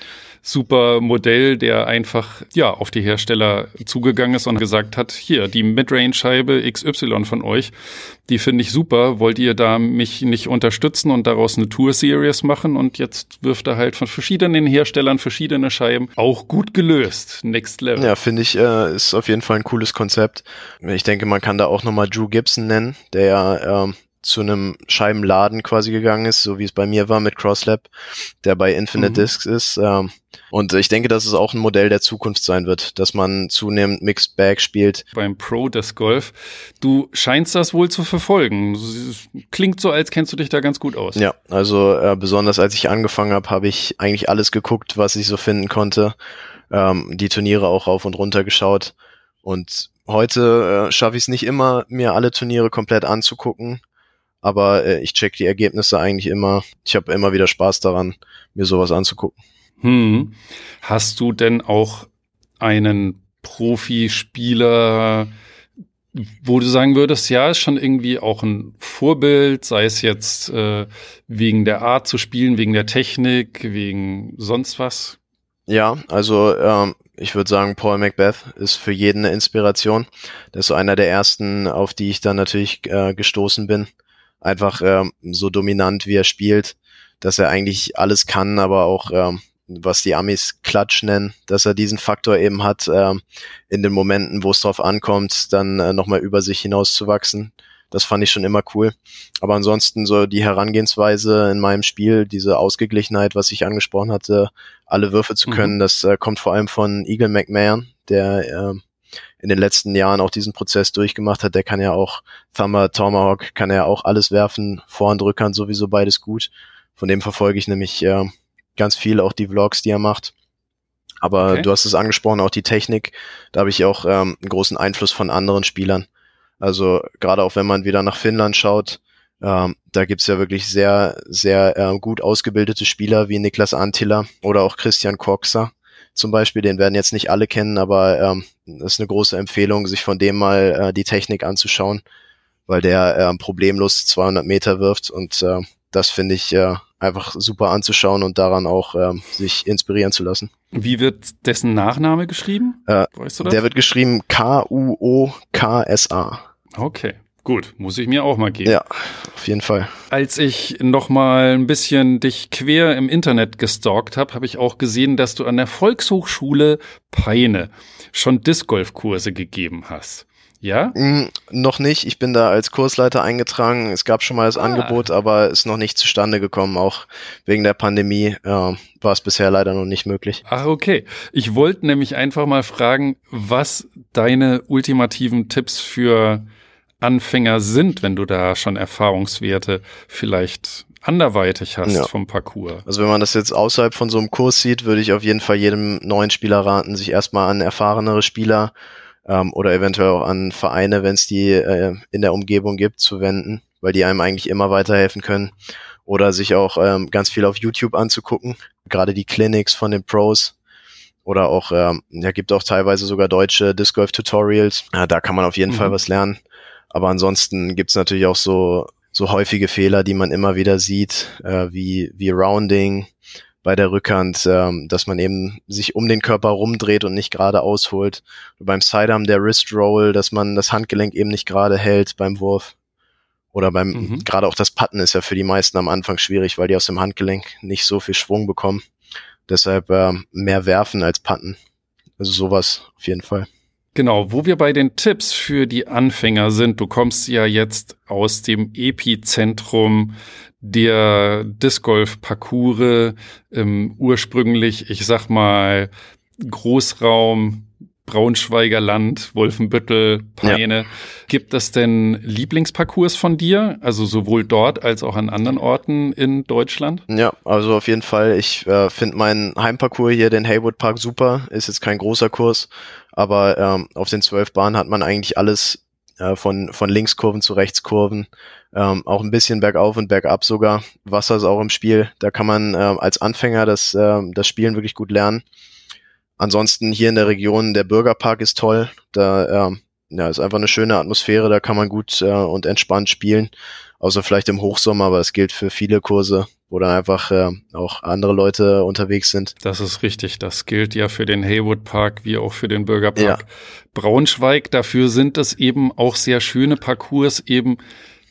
Speaker 3: super Modell, der einfach ja auf die Hersteller zugegangen ist und gesagt hat, hier die Midrange-Scheibe XY von euch, die finde ich super. Wollt ihr da mich nicht unterstützen und daraus eine Tour-Series machen? Und jetzt wirft er halt von verschiedenen Herstellern verschiedene Scheiben. Auch gut gelöst. Next Level.
Speaker 1: Ja, finde ich, äh, ist auf jeden Fall ein cooles Konzept. Ich denke, man kann da auch nochmal Drew Gibson nennen, der ja ähm, zu einem Scheibenladen quasi gegangen ist, so wie es bei mir war mit CrossLab, der bei Infinite mhm. Discs ist. Ähm, und ich denke, dass es auch ein Modell der Zukunft sein wird, dass man zunehmend Mixed Bag spielt.
Speaker 3: Beim Pro Disc Golf. Du scheinst das wohl zu verfolgen. Klingt so, als kennst du dich da ganz gut aus.
Speaker 1: Ja, also äh, besonders als ich angefangen habe, habe ich eigentlich alles geguckt, was ich so finden konnte. Ähm, die Turniere auch rauf und runter geschaut. Und heute äh, schaffe ich es nicht immer, mir alle Turniere komplett anzugucken aber äh, ich check die Ergebnisse eigentlich immer. Ich habe immer wieder Spaß daran, mir sowas anzugucken.
Speaker 3: Hm. Hast du denn auch einen Profispieler, wo du sagen würdest, ja, ist schon irgendwie auch ein Vorbild, sei es jetzt äh, wegen der Art zu spielen, wegen der Technik, wegen sonst was?
Speaker 1: Ja, also ähm, ich würde sagen, Paul Macbeth ist für jeden eine Inspiration. Das ist einer der ersten, auf die ich dann natürlich äh, gestoßen bin. Einfach ähm, so dominant, wie er spielt, dass er eigentlich alles kann, aber auch ähm, was die Amis Klatsch nennen, dass er diesen Faktor eben hat, äh, in den Momenten, wo es drauf ankommt, dann äh, nochmal über sich hinauszuwachsen. Das fand ich schon immer cool. Aber ansonsten so die Herangehensweise in meinem Spiel, diese Ausgeglichenheit, was ich angesprochen hatte, alle Würfe zu mhm. können, mhm. das äh, kommt vor allem von Eagle McMahon, der äh, in den letzten Jahren auch diesen Prozess durchgemacht hat. Der kann ja auch Thumber, Tomahawk, kann ja auch alles werfen, Vorhand, Rückhand sowieso beides gut. Von dem verfolge ich nämlich äh, ganz viel auch die Vlogs, die er macht. Aber okay. du hast es angesprochen, auch die Technik. Da habe ich auch ähm, einen großen Einfluss von anderen Spielern. Also gerade auch wenn man wieder nach Finnland schaut, ähm, da gibt's ja wirklich sehr, sehr äh, gut ausgebildete Spieler wie Niklas Antilla oder auch Christian Korkser zum Beispiel. Den werden jetzt nicht alle kennen, aber ähm, ist eine große Empfehlung, sich von dem mal äh, die Technik anzuschauen, weil der äh, problemlos 200 Meter wirft und äh, das finde ich äh, einfach super anzuschauen und daran auch ähm, sich inspirieren zu lassen.
Speaker 3: Wie wird dessen Nachname geschrieben?
Speaker 1: Äh, weißt du? Der wird geschrieben K-U-O-K-S-A.
Speaker 3: Okay. Gut, muss ich mir auch mal geben.
Speaker 1: Ja, auf jeden Fall.
Speaker 3: Als ich noch mal ein bisschen dich quer im Internet gestalkt habe, habe ich auch gesehen, dass du an der Volkshochschule Peine schon Discgolf-Kurse gegeben hast. Ja?
Speaker 1: Mm, noch nicht. Ich bin da als Kursleiter eingetragen. Es gab schon mal das ah. Angebot, aber ist noch nicht zustande gekommen. Auch wegen der Pandemie äh, war es bisher leider noch nicht möglich.
Speaker 3: Ach, okay. Ich wollte nämlich einfach mal fragen, was deine ultimativen Tipps für Anfänger sind, wenn du da schon Erfahrungswerte vielleicht anderweitig hast ja. vom Parcours.
Speaker 1: Also wenn man das jetzt außerhalb von so einem Kurs sieht, würde ich auf jeden Fall jedem neuen Spieler raten, sich erstmal an erfahrenere Spieler ähm, oder eventuell auch an Vereine, wenn es die äh, in der Umgebung gibt, zu wenden, weil die einem eigentlich immer weiterhelfen können. Oder sich auch ähm, ganz viel auf YouTube anzugucken, gerade die Clinics von den Pros. Oder auch, ähm, ja, gibt auch teilweise sogar deutsche Disc Golf Tutorials. Ja, da kann man auf jeden mhm. Fall was lernen. Aber ansonsten gibt's natürlich auch so, so häufige Fehler, die man immer wieder sieht, äh, wie, wie Rounding, bei der Rückhand, ähm, dass man eben sich um den Körper rumdreht und nicht gerade ausholt. beim Sidearm der Wrist Roll, dass man das Handgelenk eben nicht gerade hält beim Wurf. Oder beim, mhm. gerade auch das Patten ist ja für die meisten am Anfang schwierig, weil die aus dem Handgelenk nicht so viel Schwung bekommen. Deshalb äh, mehr werfen als patten. Also sowas auf jeden Fall.
Speaker 3: Genau, wo wir bei den Tipps für die Anfänger sind, du kommst ja jetzt aus dem Epizentrum der Disc Golf Parcours ähm, ursprünglich, ich sag mal, Großraum Braunschweiger Land, Wolfenbüttel, Peine. Ja. Gibt es denn Lieblingsparcours von dir? Also sowohl dort als auch an anderen Orten in Deutschland?
Speaker 1: Ja, also auf jeden Fall. Ich äh, finde meinen Heimparcours hier, den Haywood Park, super. Ist jetzt kein großer Kurs, aber ähm, auf den zwölf Bahnen hat man eigentlich alles äh, von, von Linkskurven zu Rechtskurven. Ähm, auch ein bisschen bergauf und bergab sogar. Wasser ist auch im Spiel. Da kann man ähm, als Anfänger das, ähm, das Spielen wirklich gut lernen. Ansonsten hier in der Region, der Bürgerpark ist toll. Da ähm, ja, ist einfach eine schöne Atmosphäre, da kann man gut äh, und entspannt spielen. Außer vielleicht im Hochsommer, aber das gilt für viele Kurse, wo dann einfach äh, auch andere Leute unterwegs sind.
Speaker 3: Das ist richtig. Das gilt ja für den Haywood Park wie auch für den Bürgerpark. Ja. Braunschweig, dafür sind es eben auch sehr schöne Parcours, eben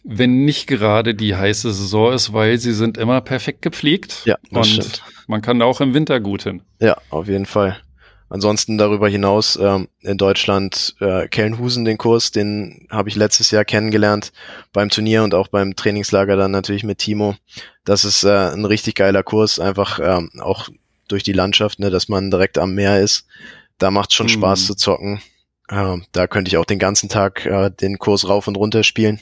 Speaker 3: wenn nicht gerade die heiße Saison ist, weil sie sind immer perfekt gepflegt.
Speaker 1: Ja,
Speaker 3: das und stimmt. man kann da auch im Winter gut hin.
Speaker 1: Ja, auf jeden Fall. Ansonsten darüber hinaus ähm, in Deutschland äh, Kellenhusen, den Kurs, den habe ich letztes Jahr kennengelernt beim Turnier und auch beim Trainingslager dann natürlich mit Timo. Das ist äh, ein richtig geiler Kurs, einfach ähm, auch durch die Landschaft, ne, dass man direkt am Meer ist. Da macht schon mhm. Spaß zu zocken. Äh, da könnte ich auch den ganzen Tag äh, den Kurs rauf und runter spielen.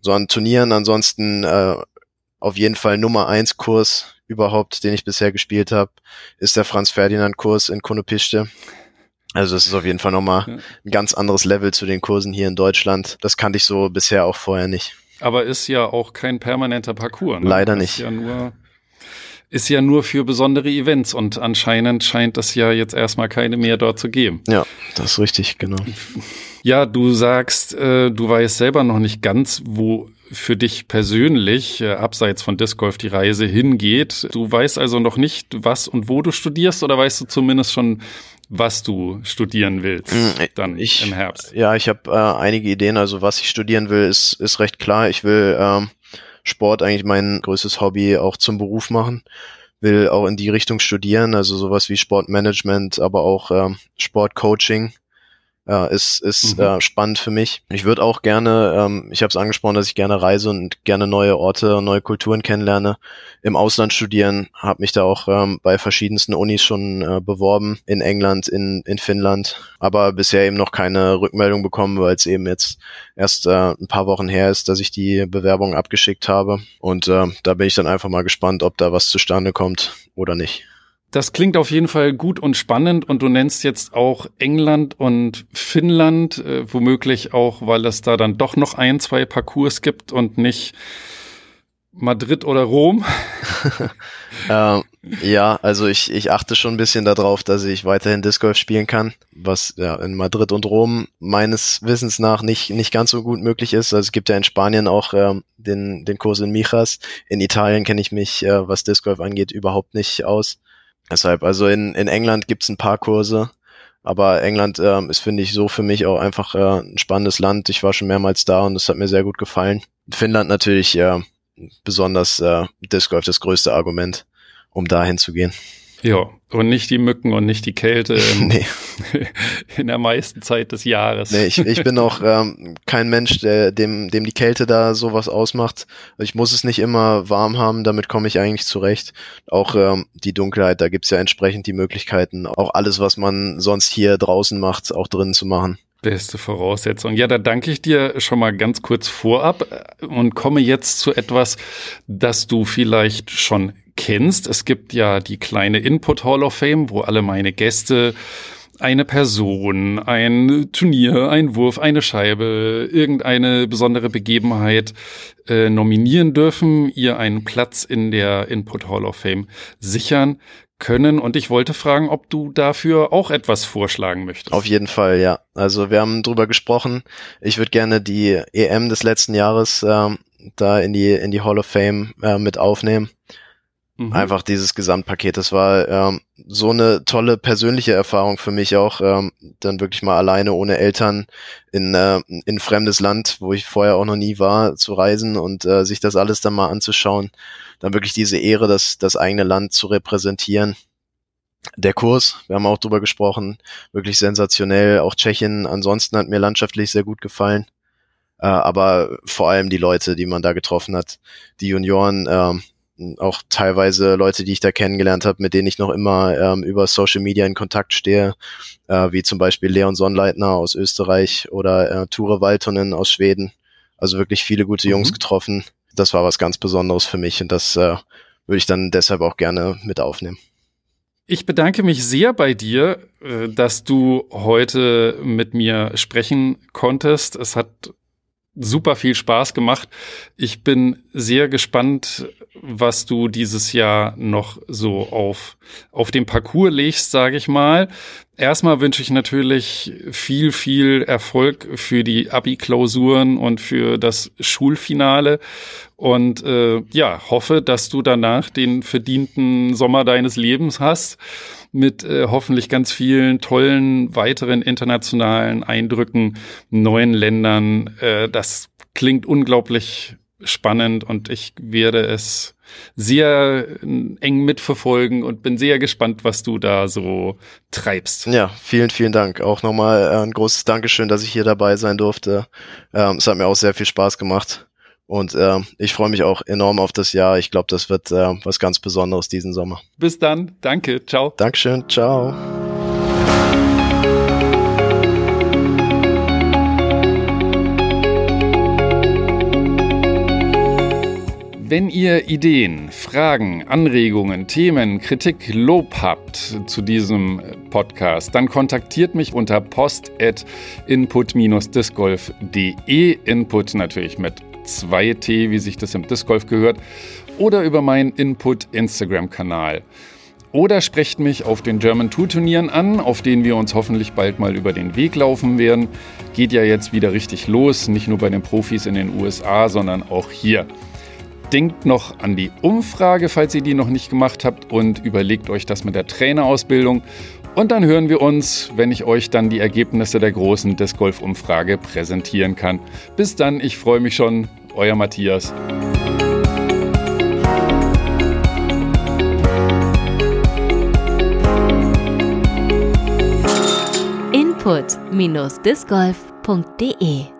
Speaker 1: So an Turnieren ansonsten äh, auf jeden Fall Nummer eins Kurs überhaupt, den ich bisher gespielt habe, ist der Franz Ferdinand Kurs in Konopischte. Also es ist auf jeden Fall nochmal ein ganz anderes Level zu den Kursen hier in Deutschland. Das kannte ich so bisher auch vorher nicht.
Speaker 3: Aber ist ja auch kein permanenter Parcours.
Speaker 1: Ne? Leider nicht.
Speaker 3: ja nur ist ja nur für besondere Events und anscheinend scheint es ja jetzt erstmal keine mehr dort zu geben.
Speaker 1: Ja, das ist richtig, genau.
Speaker 3: Ja, du sagst, äh, du weißt selber noch nicht ganz, wo für dich persönlich, äh, abseits von Disc Golf, die Reise hingeht. Du weißt also noch nicht, was und wo du studierst oder weißt du zumindest schon, was du studieren willst
Speaker 1: Mm,
Speaker 3: dann
Speaker 1: ich,
Speaker 3: im Herbst?
Speaker 1: Ja, ich habe äh, einige Ideen. Also was ich studieren will, ist, ist recht klar. Ich will ähm, Sport eigentlich mein größtes Hobby auch zum Beruf machen. Will auch in die Richtung studieren, also sowas wie Sportmanagement, aber auch ähm, Sportcoaching äh, ist, ist
Speaker 3: Mhm.
Speaker 1: äh, spannend für mich. Ich würde auch gerne, ähm, ich habe es angesprochen, dass ich gerne reise und gerne neue Orte, neue Kulturen kennenlerne. Im Ausland studieren, habe mich da auch ähm, bei verschiedensten Unis schon äh, beworben, in England, in, in Finnland, aber bisher eben noch keine Rückmeldung bekommen, weil es eben jetzt erst äh, ein paar Wochen her ist, dass ich die Bewerbung abgeschickt habe. Und äh, da bin ich dann einfach mal gespannt, ob da was zustande kommt oder nicht.
Speaker 3: Das klingt auf jeden Fall gut und spannend und du nennst jetzt auch England und Finnland, äh, womöglich auch, weil es da dann doch noch ein, zwei Parcours gibt und nicht Madrid oder Rom. <laughs> <laughs>
Speaker 1: Ähm, ja, also ich, ich achte schon ein bisschen darauf, dass ich weiterhin Disc Golf spielen kann, was ja in Madrid und Rom meines Wissens nach nicht, nicht ganz so gut möglich ist. Also es gibt ja in Spanien auch ähm, den, den Kurs in Mijas. In Italien kenne ich mich, äh, was Disc Golf angeht, überhaupt nicht aus. Deshalb, also in, in England gibt's ein paar Kurse, aber England ähm, ist, finde ich, so für mich auch einfach äh, ein spannendes Land. Ich war schon mehrmals da und es hat mir sehr gut gefallen. Finnland natürlich äh, besonders äh, Disc Golf das größte Argument, um dahin zu gehen.
Speaker 3: Ja, und nicht die Mücken und nicht die Kälte <laughs> in,
Speaker 1: Nee, <laughs>
Speaker 3: in der meisten Zeit des Jahres.
Speaker 1: nee ich, ich bin auch <laughs> ähm, kein Mensch, der, dem, dem die Kälte da sowas ausmacht. Ich muss es nicht immer warm haben, damit komme ich eigentlich zurecht. Auch ähm, die Dunkelheit, da gibt's ja entsprechend die Möglichkeiten, auch alles, was man sonst hier draußen macht, auch drinnen zu machen.
Speaker 3: Beste Voraussetzung. Ja, da danke ich dir schon mal ganz kurz vorab äh, und komme jetzt zu etwas, das du vielleicht schon kennst. Es gibt ja die kleine Input Hall of Fame, wo alle meine Gäste eine Person, ein Turnier, ein Wurf, eine Scheibe, irgendeine besondere Begebenheit äh, nominieren dürfen, ihr einen Platz in der Input Hall of Fame sichern können. Und ich wollte fragen, ob du dafür auch etwas vorschlagen möchtest.
Speaker 1: Auf jeden Fall, ja. Also wir haben drüber gesprochen. Ich würde gerne die EM des letzten Jahres ähm, da in die in die Hall of Fame äh, mit aufnehmen.
Speaker 3: Mhm.
Speaker 1: Einfach dieses Gesamtpaket. Das war ähm, so eine tolle persönliche Erfahrung für mich auch, ähm, dann wirklich mal alleine ohne Eltern in, äh, in fremdes Land, wo ich vorher auch noch nie war, zu reisen und äh, sich das alles dann mal anzuschauen. Dann wirklich diese Ehre, das, das eigene Land zu repräsentieren. Der Kurs, wir haben auch drüber gesprochen, wirklich sensationell. Auch Tschechien ansonsten hat mir landschaftlich sehr gut gefallen. Äh, aber vor allem die Leute, die man da getroffen hat, die Junioren, ähm, auch teilweise Leute, die ich da kennengelernt habe, mit denen ich noch immer ähm, über Social Media in Kontakt stehe, äh, wie zum Beispiel Leon Sonnleitner aus Österreich oder äh, Ture Waltonen aus Schweden. Also wirklich viele gute Jungs
Speaker 3: Mhm.
Speaker 1: getroffen. Das war was ganz Besonderes für mich und das äh, würde ich dann deshalb auch gerne mit aufnehmen.
Speaker 3: Ich bedanke mich sehr bei dir, äh, dass du heute mit mir sprechen konntest. Es hat super viel Spaß gemacht. Ich bin sehr gespannt, was du dieses Jahr noch so auf, auf dem Parcours legst, sage ich mal. Erstmal wünsche ich natürlich viel, viel Erfolg für die Abi-Klausuren und für das Schulfinale. Und äh, ja, hoffe, dass du danach den verdienten Sommer deines Lebens hast mit äh, hoffentlich ganz vielen tollen weiteren internationalen Eindrücken, neuen Ländern. Äh, das klingt unglaublich spannend und ich werde es sehr äh, eng mitverfolgen und bin sehr gespannt, was du da so treibst.
Speaker 1: Ja, vielen, vielen Dank. Auch nochmal äh, ein großes Dankeschön, dass ich hier dabei sein durfte. Ähm, es hat mir auch sehr viel Spaß gemacht. Und ähm, ich freue mich auch enorm auf das Jahr. Ich glaube, das wird äh, was ganz Besonderes diesen Sommer.
Speaker 3: Bis dann. Danke. Ciao.
Speaker 1: Dankeschön. Ciao.
Speaker 3: Wenn ihr Ideen, Fragen, Anregungen, Themen, Kritik, Lob habt zu diesem Podcast, dann kontaktiert mich unter post.input-discgolf.de. Input natürlich mit 2T, wie sich das im Disc Golf gehört, oder über meinen Input Instagram-Kanal. Oder sprecht mich auf den German Tour Turnieren an, auf denen wir uns hoffentlich bald mal über den Weg laufen werden. Geht ja jetzt wieder richtig los, nicht nur bei den Profis in den USA, sondern auch hier. Denkt noch an die Umfrage, falls ihr die noch nicht gemacht habt und überlegt euch das mit der Trainerausbildung. Und dann hören wir uns, wenn ich euch dann die Ergebnisse der großen Disc Golf Umfrage präsentieren kann. Bis dann, ich freue mich schon. Euer Matthias.
Speaker 2: input-discgolf.de